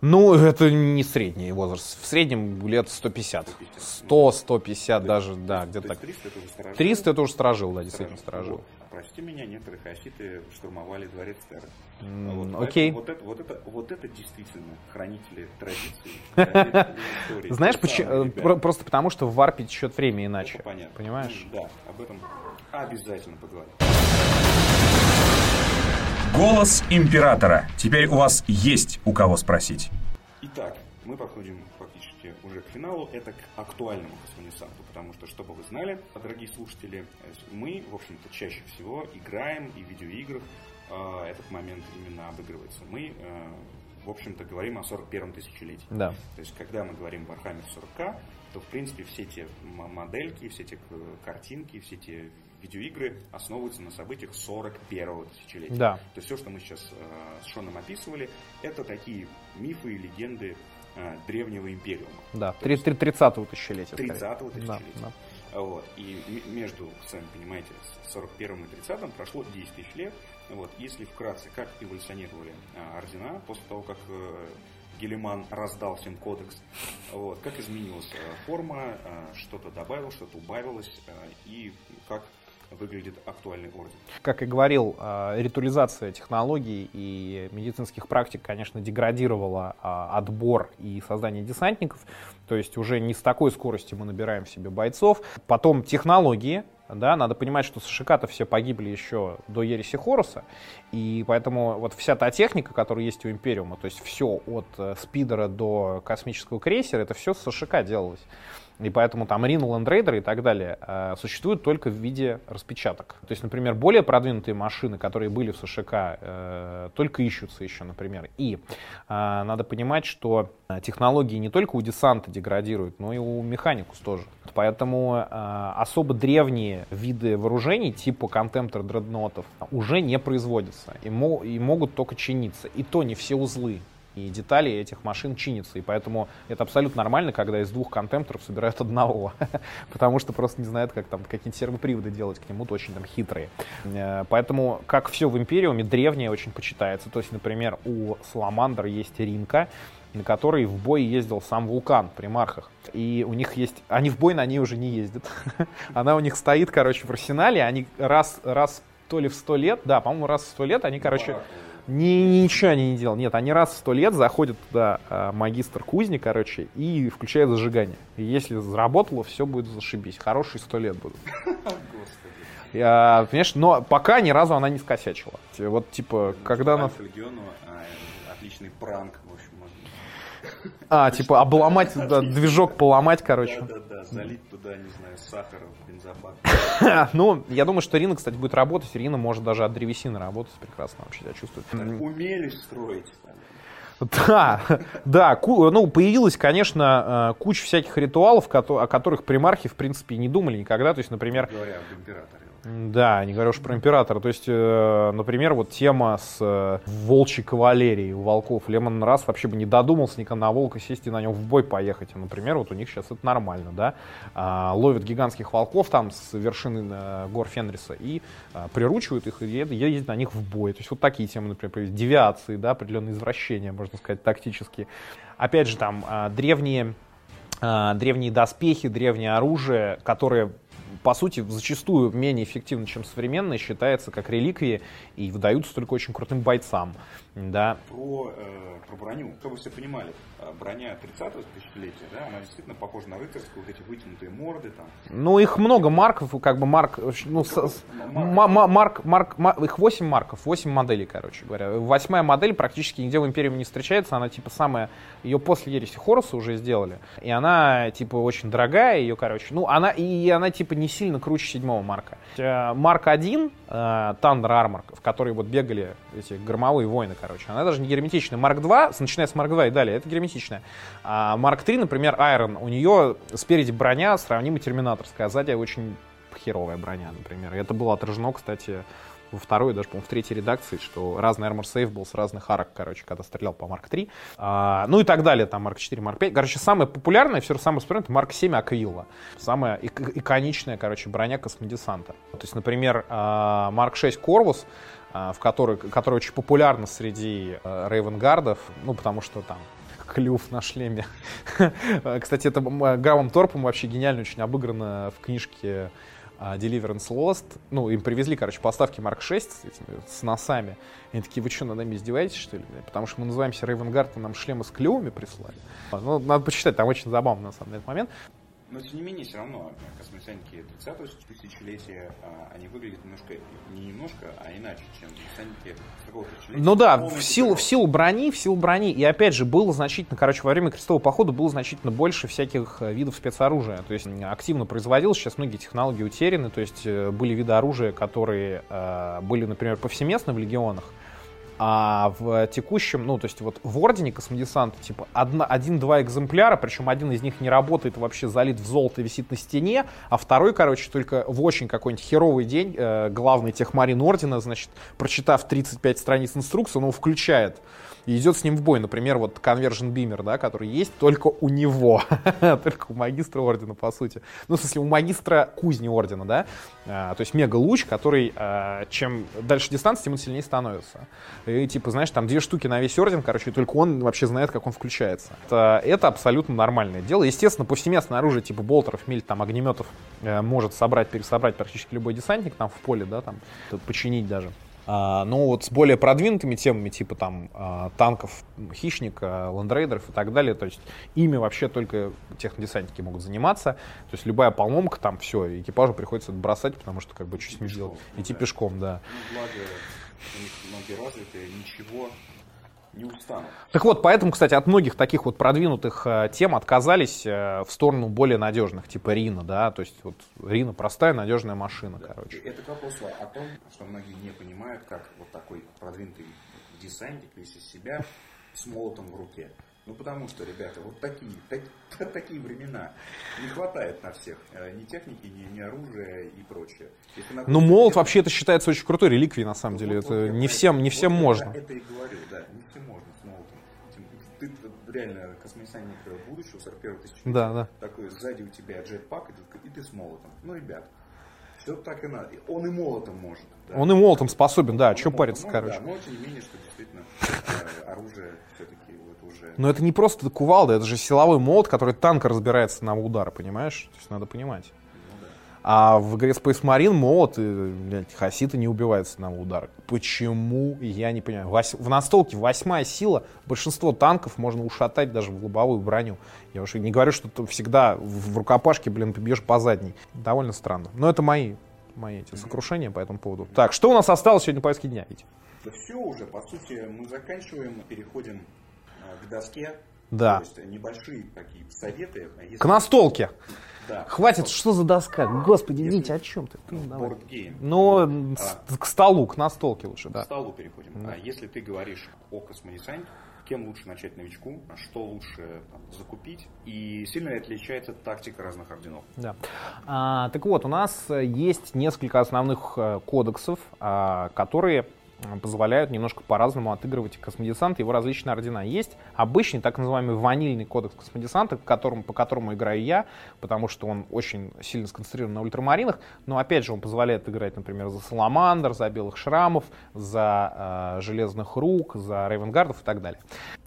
Ну, это не средний возраст. В среднем лет 150. 100-150 даже, да, То где-то так. 300 это уже сторожил. 300 это уже сторожил, да, действительно Сторожил. Сторожил. Вот. А Прости меня, некоторые хаситы штурмовали дворец Терра. М, Вот, окей. Вот это, вот, это, вот это действительно хранители традиций. [laughs] Знаешь, почему? э, Просто потому, что в варпе течет время иначе. Понятно. Понимаешь? Да, об этом обязательно поговорим. Голос императора. Теперь у вас есть у кого спросить. Итак, мы подходим фактически уже к финалу. Это к актуальному космонесанту, потому что, чтобы вы знали, дорогие слушатели, мы, в общем-то, чаще всего играем и в видеоиграх э, этот момент именно обыгрывается. Мы э, в общем-то, говорим о 41-м тысячелетии. Да. То есть, когда мы говорим Warhammer 40к, то, в принципе, все те модельки, все те картинки, все те видеоигры основываются на событиях 41-го тысячелетия. Да. То есть, все, что мы сейчас э, с Шоном описывали, это такие мифы и легенды э, древнего империума. Да, 30-го тысячелетия. 30-го тысячелетия. Да, да. Вот. И между, сами понимаете, 41 и 30 прошло 10 тысяч лет. Вот. Если вкратце, как эволюционировали а, ордена после того, как э, Гелиман раздал всем кодекс, вот, как изменилась э, форма, э, что-то добавилось, что-то убавилось, э, и как выглядит актуальный орден. Как и говорил, э, ритуализация технологий и медицинских практик, конечно, деградировала а, отбор и создание десантников. То есть уже не с такой скоростью мы набираем себе бойцов. Потом технологии, да, надо понимать, что США-то все погибли еще до Ереси Хоруса, и поэтому вот вся та техника, которая есть у Империума, то есть все от э, спидера до космического крейсера, это все с США делалось. И поэтому там Rhino Land Raider и так далее э, существуют только в виде распечаток. То есть, например, более продвинутые машины, которые были в США, э, только ищутся еще, например. И э, надо понимать, что технологии не только у десанта деградируют, но и у механикус тоже. Поэтому особо древние виды вооружений, типа контемптор дредноутов, уже не производятся и могут только чиниться. И то не все узлы и детали этих машин чинятся. И поэтому это абсолютно нормально, когда из двух контемпторов собирают одного. [laughs] Потому что просто не знают, как там какие-то сервоприводы делать к нему, то очень там хитрые. Э, поэтому, как все в Империуме, древнее очень почитается. То есть, например, у Саламандр есть Ринка, на которой в бой ездил сам Вулкан при Мархах. И у них есть... Они в бой на ней уже не ездят. [laughs] Она у них стоит, короче, в арсенале. Они раз, раз то ли в сто лет, да, по-моему, раз в сто лет они, короче, ни, ничего они не делали. Нет, они раз в сто лет заходят туда э, магистр кузни, короче, и включают зажигание. И если заработало, все будет зашибись. Хорошие сто лет будут. Я, понимаешь, но пока ни разу она не скосячила. Вот, типа, когда она... А, отличный пранк, в а, типа обломать, да, движок поломать, короче. Да, да, да, залить туда, не знаю, сахаром, бензобак. [laughs] ну, я думаю, что Рина, кстати, будет работать. Рина может даже от древесины работать прекрасно вообще себя чувствует. Умели строить. Да, да, ну, появилась, конечно, э, куча всяких ритуалов, о которых примархи, в принципе, не думали никогда. То есть, например... Говоря об императоре. Да, не говорю уж про императора. То есть, э, например, вот тема с э, волчьей кавалерией у волков. Лемон раз вообще бы не додумался никогда на волка сесть и на нем в бой поехать. И, например, вот у них сейчас это нормально, да. А, ловят гигантских волков там с вершины э, гор Фенриса и а, приручивают их и ездят на них в бой. То есть вот такие темы, например, девиации, да, определенные извращения, можно сказать, тактические. Опять же, там а, древние а, древние доспехи, древнее оружие, которые по сути, зачастую менее эффективно, чем современные, считается как реликвии и выдаются только очень крутым бойцам. Да. Про, э, про броню, чтобы все понимали, э, броня 30-го тысячелетия, да, она действительно похожа на рыцарскую, вот эти вытянутые морды там. Ну, их много марков, как бы марк, ну, с, марк, марк, марк, марк, их 8 марков, 8 моделей, короче говоря. Восьмая модель практически нигде в Империуме не встречается, она типа самая, ее после Ереси Хоруса уже сделали, и она типа очень дорогая, ее, короче, ну, она, и она типа не сильно круче седьмого марка. Э, марк 1, э, Thunder Armor, в который вот бегали эти громовые войны, короче. Она даже не герметичная. Марк 2, начиная с Марк 2 и далее, это герметичная. А Марк 3, например, Iron, у нее спереди броня сравнима терминаторская, а сзади очень херовая броня, например. И это было отражено, кстати, во второй, даже, по-моему, в третьей редакции, что разный Armor Safe был с разных арок, короче, когда стрелял по Марк 3. А, ну и так далее, там Марк 4, Марк 5. Короче, самое популярное, все самое распространенное, Марк 7 Аквилла. Самая ик- иконичная, короче, броня космодесанта. То есть, например, Марк 6 Корвус, а, в который, который очень популярна среди а, рейвенгардов, ну, потому что там клюв на шлеме. [laughs] Кстати, это Грамом Торпом вообще гениально очень обыграно в книжке Deliverance Lost. Ну, им привезли, короче, поставки Mark 6 с, этими, с носами. Они такие, вы что, над нами издеваетесь, что ли? Потому что мы называемся Рейвенгард, и нам шлемы с клювами прислали. Ну, надо почитать, там очень забавно, на самом деле, этот момент. Но, тем не менее, все равно космодесантники 30-го тысячелетия, а, они выглядят немножко, не немножко, а иначе, чем десантники 40 тысячелетия. Ну да, в силу, в силу брони, в силу брони. И опять же, было значительно, короче, во время крестового похода было значительно больше всяких э, видов спецоружия. То есть активно производилось, сейчас многие технологии утеряны. То есть э, были виды оружия, которые э, были, например, повсеместно в легионах. А в текущем, ну, то есть вот в Ордене космодесанта, типа, один-два экземпляра, причем один из них не работает, вообще залит в золото, висит на стене, а второй, короче, только в очень какой-нибудь херовый день э, главный техмарин Ордена, значит, прочитав 35 страниц инструкции, он его включает и идет с ним в бой. Например, вот Conversion Beamer, да, который есть только у него, [laughs] только у магистра Ордена, по сути. Ну, в смысле, у магистра кузни Ордена, да, А, то есть мега-луч, который, а, чем дальше дистанция, тем он сильнее становится. И, типа, знаешь, там две штуки на весь Орден, короче, и только он вообще знает, как он включается. Это, это абсолютно нормальное дело. Естественно, повсеместное оружие, типа болтеров, миль, там, огнеметов, э, может собрать, пересобрать практически любой десантник там в поле, да, там, починить даже. А, но вот с более продвинутыми темами, типа там а, танков, хищник, а, ландрейдеров и так далее, то есть ими вообще только технодесантники могут заниматься. То есть любая поломка, там все, экипажу приходится бросать, потому что как бы что с ним делать? Идти пешком, да. Ну, благо, у них ноги развитые, ничего не устанут. Так вот, поэтому, кстати, от многих таких вот продвинутых э, тем отказались э, в сторону более надежных, типа Рина, да, то есть вот Рина простая, надежная машина, короче. Это к вопросу о том, что многие не понимают, как вот такой продвинутый десантник весь из себя с молотом в руке. Ну потому что, ребята, вот такие, так- [laughs] такие времена. Не хватает на всех э, ни техники, ни, ни оружия и прочее. Ну, молот где-то- вообще это считается очень крутой реликвией, на самом деле. Вот- Это вот я не всем, не всем вот я можно. про Это и говорю, да, не всем можно с молотом. Ты, реально космодесантник будущего, 41 тысячи. Да, да. Такой сзади у тебя джетпак, и ты, и ты с молотом. Ну, ребят, все так и надо. Он и молотом может. да. Он и молотом способен, да, и что париться, может, короче. Да, но тем не менее, что действительно э, оружие все-таки вот уже... Но это не просто кувалда, это же силовой молот, который танк разбирается на удары, понимаешь? То есть надо понимать. ну да. А в игре Space Marine молот, э, блядь, хаситы не убиваются на удара. Почему? Я не понимаю. Вось- В настолке восьмая сила, большинство танков можно ушатать даже в лобовую броню. Я уж и не говорю, что ты всегда в в рукопашке, блин, побьешь по задней. Довольно странно. Но это мои, мои эти сокрушения по этому поводу. Так, что у нас осталось сегодня по повестке дня? Вить? Да все уже, по сути, мы заканчиваем, переходим к доске. Да. То есть э, небольшие такие советы. а если- К настолке. Да. Хватит, что за доска? Господи, Витя, о чем ты? Ну, давай. Board game. Ну, к столу, к настолке лучше, К да. столу переходим. А если ты говоришь о космодесанте, кем лучше начать новичку, что лучше там, закупить, и сильно ли отличается тактика разных орденов? Да. А, так вот, у нас э, есть несколько основных э, кодексов, а, которые позволяют немножко по-разному отыгрывать космодесант его различные ордена. Есть обычный, так называемый ванильный кодекс космодесанта, которому, по которому играю я, потому что он очень сильно сконцентрирован на ультрамаринах, но опять же он позволяет играть, например, за Саламандр, за Белых Шрамов, за э, Железных Рук, за Рейвенгардов и так далее.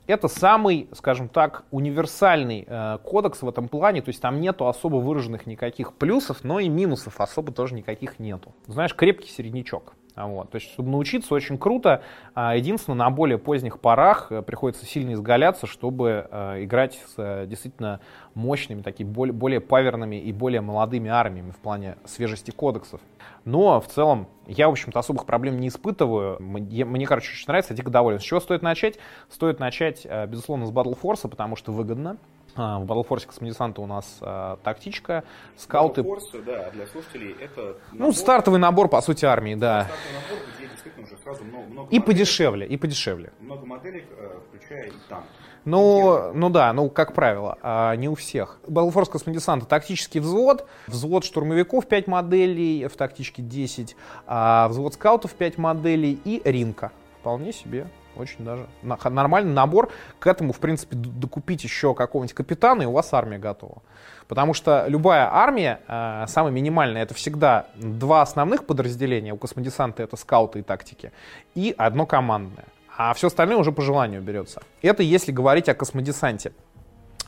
Это самый, скажем так, универсальный э, кодекс в этом плане, то есть там нету особо выраженных никаких плюсов, но и минусов особо тоже никаких нету. Знаешь, крепкий середнячок. А Вот. То есть, чтобы научиться, очень круто. А, Единственное, на более поздних порах э, приходится сильно изгаляться, чтобы э, играть с э, действительно мощными, такими более, паверными и более молодыми армиями в плане свежести кодексов. Но в целом я, в общем-то, особых проблем не испытываю. Мне, мне, короче, очень нравится, я дико доволен. С чего стоит начать? Стоит начать, безусловно, с Battle Force, потому что выгодно. А, В Battle Force космодесанта у нас э, тактичка, скауты. Battle Force, да, для слушателей это Ну, набор- стартовый набор, по сути, армии, да. стартовый набор, где действительно уже сразу много, много И моделек, подешевле, и подешевле. Много моделек, э, включая и танки. Ну, ну да, ну как правило, а не у всех. Force космодесанта тактический взвод, взвод штурмовиков 5 моделей, в тактичке 10, а взвод скаутов 5 моделей и ринка. Вполне себе, очень даже на- нормальный набор. К этому, в принципе, докупить еще какого-нибудь капитана, и у вас армия готова. Потому что любая армия, э, самая минимальная, это всегда два основных подразделения. У космодесанта это скауты и тактики. И одно командное. А все остальное уже по желанию берется. Это если говорить о космодесанте.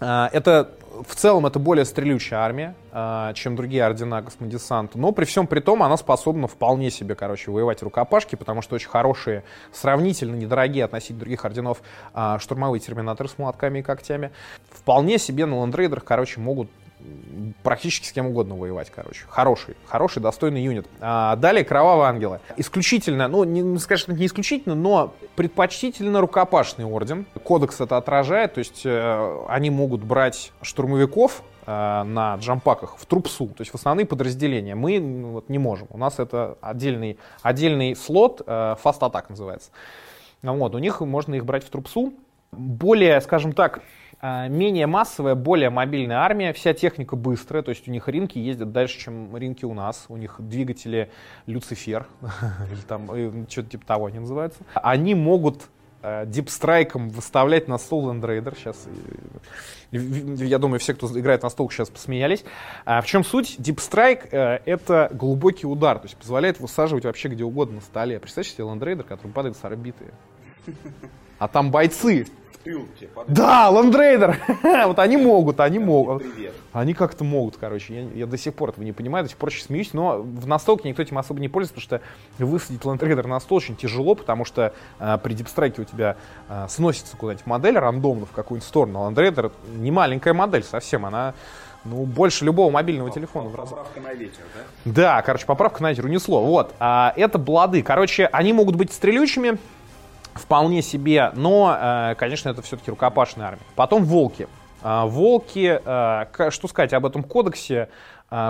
А, Это в целом это более стрелючая армия, а, чем другие ордена космодесанта. Но при всем при том она способна вполне себе, короче, воевать в рукопашке, потому что очень хорошие, сравнительно недорогие относительно других орденов а, штурмовые терминаторы с молотками и когтями. Вполне себе на ландрейдерах, короче, могут практически с кем угодно воевать, короче. Хороший, хороший, достойный юнит. А далее Кровавые Ангелы. Исключительно, ну, не скажем, не исключительно, но предпочтительно рукопашный орден. Кодекс это отражает, то есть э, они могут брать штурмовиков, э, на джампаках в трупсу, то есть в основные подразделения. Мы ну, вот, не можем. У нас это отдельный, отдельный слот, э, Attack называется. Вот, у них можно их брать в трупсу. Более, скажем так, менее массовая, более мобильная армия, вся техника быстрая, то есть у них ринки ездят дальше, чем ринки у нас. У них двигатели Люцифер, [laughs] или там э, что-то типа того они называются. Они могут дипстрайком э, выставлять на стол Land Raider. Сейчас, э, я думаю, все, кто играет на стол, сейчас посмеялись. А в чем суть? Дипстрайк это глубокий удар, то есть позволяет высаживать вообще где угодно на столе. Представьте себе Land Raider, который падает с орбиты. А там бойцы тыл тебе Да, Ландрейдер! [laughs] вот они могут, они могут. Привет. Они как-то могут, короче. Я, я до сих пор этого не понимаю, до сих пор очень смеюсь, но в настолке никто этим особо не пользуется, потому что высадить Ландрейдер на стол очень тяжело, потому что э, при дипстрайке у тебя э, сносится куда-нибудь модель рандомно в какую-нибудь сторону. Ландрейдер не маленькая модель совсем, она ну, больше любого мобильного телефона. Поправка на ветер, да? Да, короче, поправка на ветер унесло. Вот. А, это блады. Короче, они могут быть стрелючими, вполне себе, но, э, конечно, это все-таки рукопашная армия. Потом волки. Э, волки, э, что сказать об этом кодексе?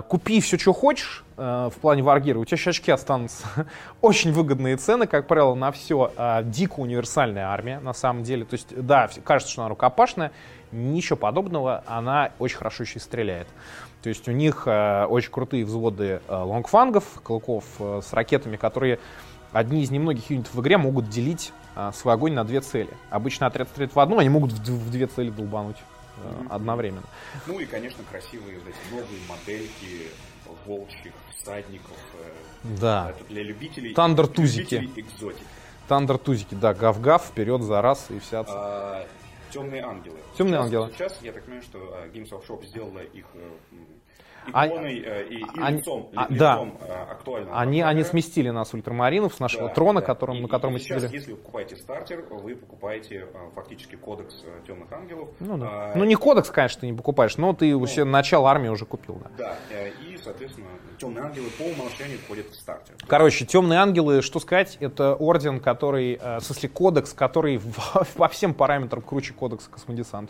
Купи все, что хочешь в плане варгира, у тебя еще очки останутся. [laughs] Очень выгодные цены, как правило, на все. Дико универсальная армия, на самом деле. То есть, да, кажется, что она рукопашная, ничего подобного, она очень хорошо еще и стреляет. То есть у них очень крутые взводы лонгфангов, клыков с ракетами, которые одни из немногих юнитов в игре могут делить свой огонь на две цели. Обычно отряд стреляет в одну, они могут в, две цели долбануть mm-hmm. одновременно. Ну и, конечно, красивые вот эти новые модельки волчьих всадников. Э, да. Это для любителей, Тандер-тузики. любителей экзотики. Тандер-тузики, да, гав-гав, вперед за раз и вся... А, Темные ангелы. Темные сейчас, ангелы. Сейчас, я так понимаю, что а, Games Workshop сделала их э, а, иконой э, и, и они, лицом, а, лицом да. э, актуального. Они, они сместили нас ультрамаринов с нашего Да, трона, да. которым, И- на котором и мы сейчас, сидели. если вы покупаете стартер, вы покупаете фактически кодекс темных ангелов. Ну, да. А, ну не кодекс, конечно, ты не покупаешь, но ты у себя начало армии уже купил, да. Да, и, соответственно, темные ангелы по умолчанию входят в стартер. Короче, темные ангелы, что сказать, это орден, который, в смысле кодекс, который [laughs] в- по всем параметрам круче кодекса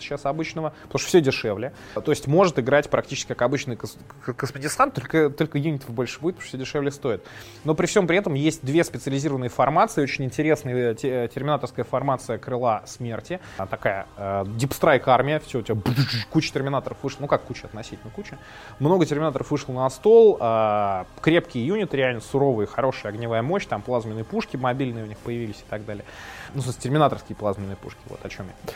космодесанта сейчас обычного, потому что все дешевле. То есть может играть практически как обычный космодесант, только, только юнитов больше будет, потому что все дешевле стоит. Но при всем при этом есть две специализированные формации, очень интересные, те- терминаторская формация крыла смерти, А такая э, дипстрайк армия, все, у тебя куча терминаторов вышло, ну как куча, относительно куча. Много терминаторов вышло на стол, э, крепкие юниты, реально суровые, хорошая огневая мощь, там плазменные пушки мобильные у них появились и так далее. Ну, в смысле, терминаторские плазменные пушки, вот о чем я.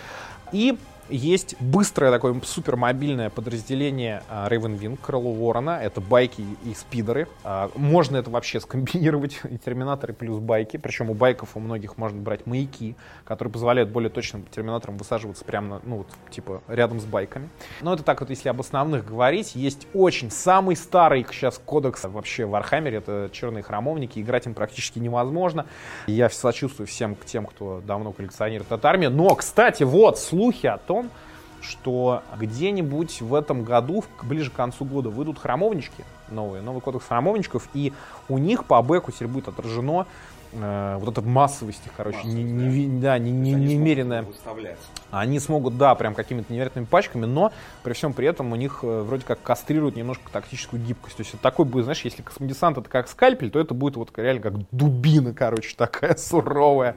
И есть быстрое такое супермобильное подразделение а, Raven Wing, Крыло Ворона. Это байки и спидеры. А, Можно это вообще скомбинировать, [laughs] и терминаторы плюс байки. Причем у байков у многих можно брать маяки, которые позволяют более точным терминаторам высаживаться прямо, на, ну вот, типа, рядом с байками. Но это так вот, если об основных говорить. Есть очень самый старый сейчас кодекс вообще в Вархаммере, это черные храмовники. Играть им практически невозможно. Я сочувствую всем тем, кто давно коллекционирует эту армию. Но, кстати, вот слухи о том, что где-нибудь в этом году, ближе к концу года, выйдут храмовнички новые, новый кодекс храмовничков, и у них по бэку теперь будет отражено э, вот эта массовость их, короче, Массовость, не да, не, не- Они смогут немеренная. Они смогут, да, прям какими-то невероятными пачками, но при всем при этом у них э, вроде как кастрируют немножко тактическую гибкость. То есть это такой будет, знаешь, если космодесант это как скальпель, то это будет вот реально как дубина, короче, такая [laughs] суровая.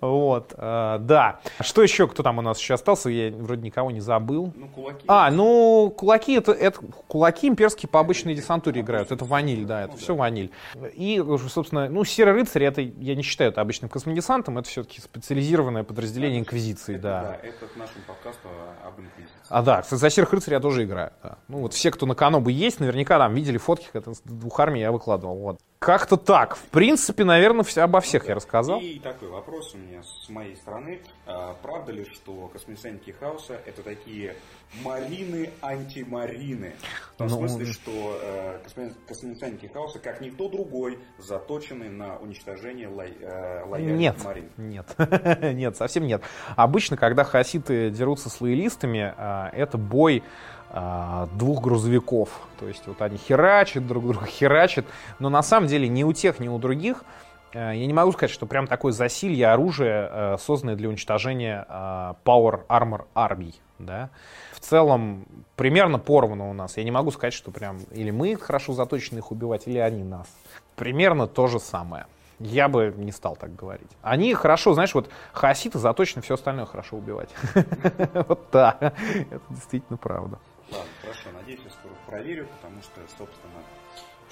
Вот, э, да. Что еще, кто там у нас еще остался? Я вроде никого не забыл. Ну, кулаки. А, ну, кулаки это, это кулаки имперские по обычной десантуре играют. Это ваниль, да, это Ну, все ваниль. И, собственно, ну, серый рыцарь, это я не считаю это обычным космодесантом, это все-таки специализированное подразделение инквизиции, Это, да. это к нашему подкасту об инквизиции. А да, кстати, за серых рыцарей я тоже играю. да. Ну вот все, кто на Канобу есть, наверняка там видели фотки, как это с двух армий я выкладывал. Вот. Как-то так. В принципе, наверное, все, обо всех я рассказал. И такой вопрос у меня с моей стороны. А, правда ли, что космодесантники хаоса это такие марины-антимарины? В том Ну, смысле, что э, космо- космодесантники хаоса, как никто другой, заточены на уничтожение лой- э, лояльных Нет, марин. нет, [laughs] нет, совсем нет. Обычно, когда хаоситы дерутся с лоялистами, а, это бой двух грузовиков. То есть вот они херачат, друг друга херачат. Но на самом деле ни у тех, ни у других э, я не могу сказать, что прям такое засилье оружия, э, созданное для уничтожения э, Power Armor армий. Да? В целом примерно поровну у нас. Я не могу сказать, что прям или мы хорошо заточены их убивать, или они нас. Примерно то же самое. Я бы не стал так говорить. Они хорошо, знаешь, вот хаоситы заточены все остальное хорошо убивать. [laughs] Вот да, это действительно правда. Ладно, хорошо, надеюсь, я скоро проверю, потому что, собственно,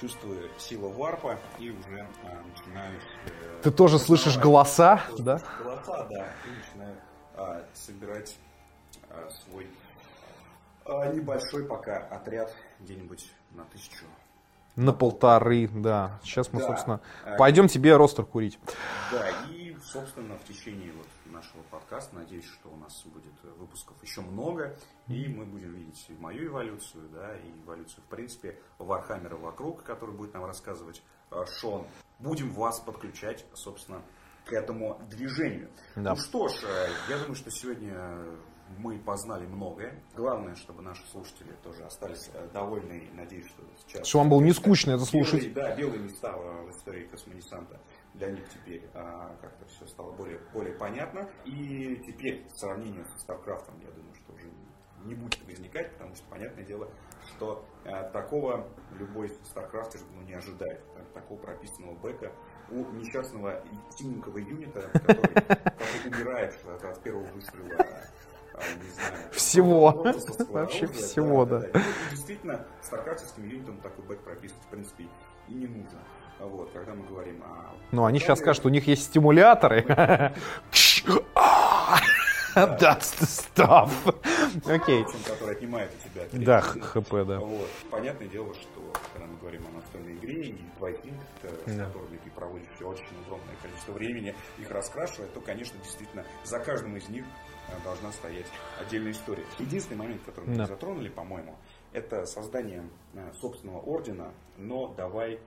чувствую силу варпа и уже а, начинаю... Э, Ты тоже слышишь голоса, да? Голоса, да, и начинаю а, собирать а, свой а, небольшой пока отряд где-нибудь на тысячу. На полторы, да. Сейчас мы, Да. собственно, А, пойдем тебе ростер курить. Да, и, собственно, в течение вот нашего подкаста, надеюсь, что у нас будет выпусков еще много, и мы будем видеть и мою эволюцию, да, и эволюцию, в принципе, Вархаммера вокруг, который будет нам рассказывать э, Шон. Будем вас подключать, собственно, к этому движению. Да. Ну что ж, э, я думаю, что сегодня мы познали многое. Главное, чтобы наши слушатели тоже остались э, довольны, и надеюсь, что сейчас... Что вам было не скучно это слушать. Белые, да, белые места в истории космодесанта для них теперь а, как-то все стало более, более понятно. И теперь в сравнении со Старкрафтом, я думаю, что уже не будет возникать, потому что понятное дело, что а, такого любой Старкрафтер ну, не ожидает. Так- Такого прописанного бэка у несчастного синенького юнита, который, который умирает от первого выстрела. А, Всего. Вообще всего, да. Действительно, старкрафтовским юнитам такой бэк прописывать, в принципе, и не нужно. Вот, когда мы говорим о... Ну, они сейчас скажут, у них есть стимуляторы. [laughs] [laughs] That's the stuff. Окей. Который отнимает у тебя Да, ХП, да. Вот. Понятное дело, что когда мы говорим о настольной игре и двойник, с Да. которыми ты проводишь очень огромное количество времени, их раскрашивая, то, конечно, действительно, за каждым из них э, должна стоять отдельная история. Единственный момент, который мы Да. затронули, по-моему, это создание э, собственного ордена, но давай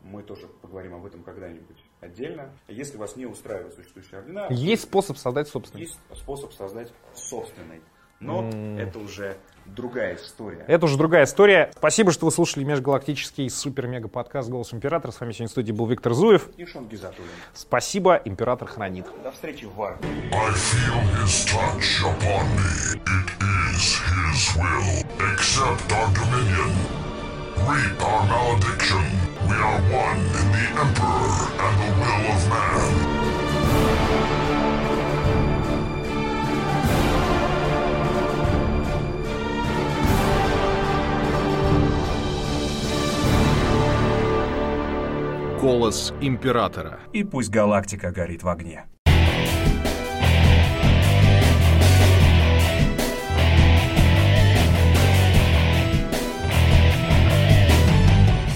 мы тоже поговорим об этом когда-нибудь отдельно. Если вас не устраивает существующие ордена, Есть способ создать собственный. есть способ создать собственный. Но это уже другая история. Это уже другая история. Спасибо, что вы слушали межгалактический супер-мега-подкаст «Голос Императора». С вами сегодня в студии был Виктор Зуев. И Шон Гизатуллин. Спасибо, Император хранит. До встречи в Варне. I feel his touch upon me. It is his will. Accept our dominion. Reap our malediction. We are one in the Emperor and the will of man. Голос императора. И пусть галактика горит в огне.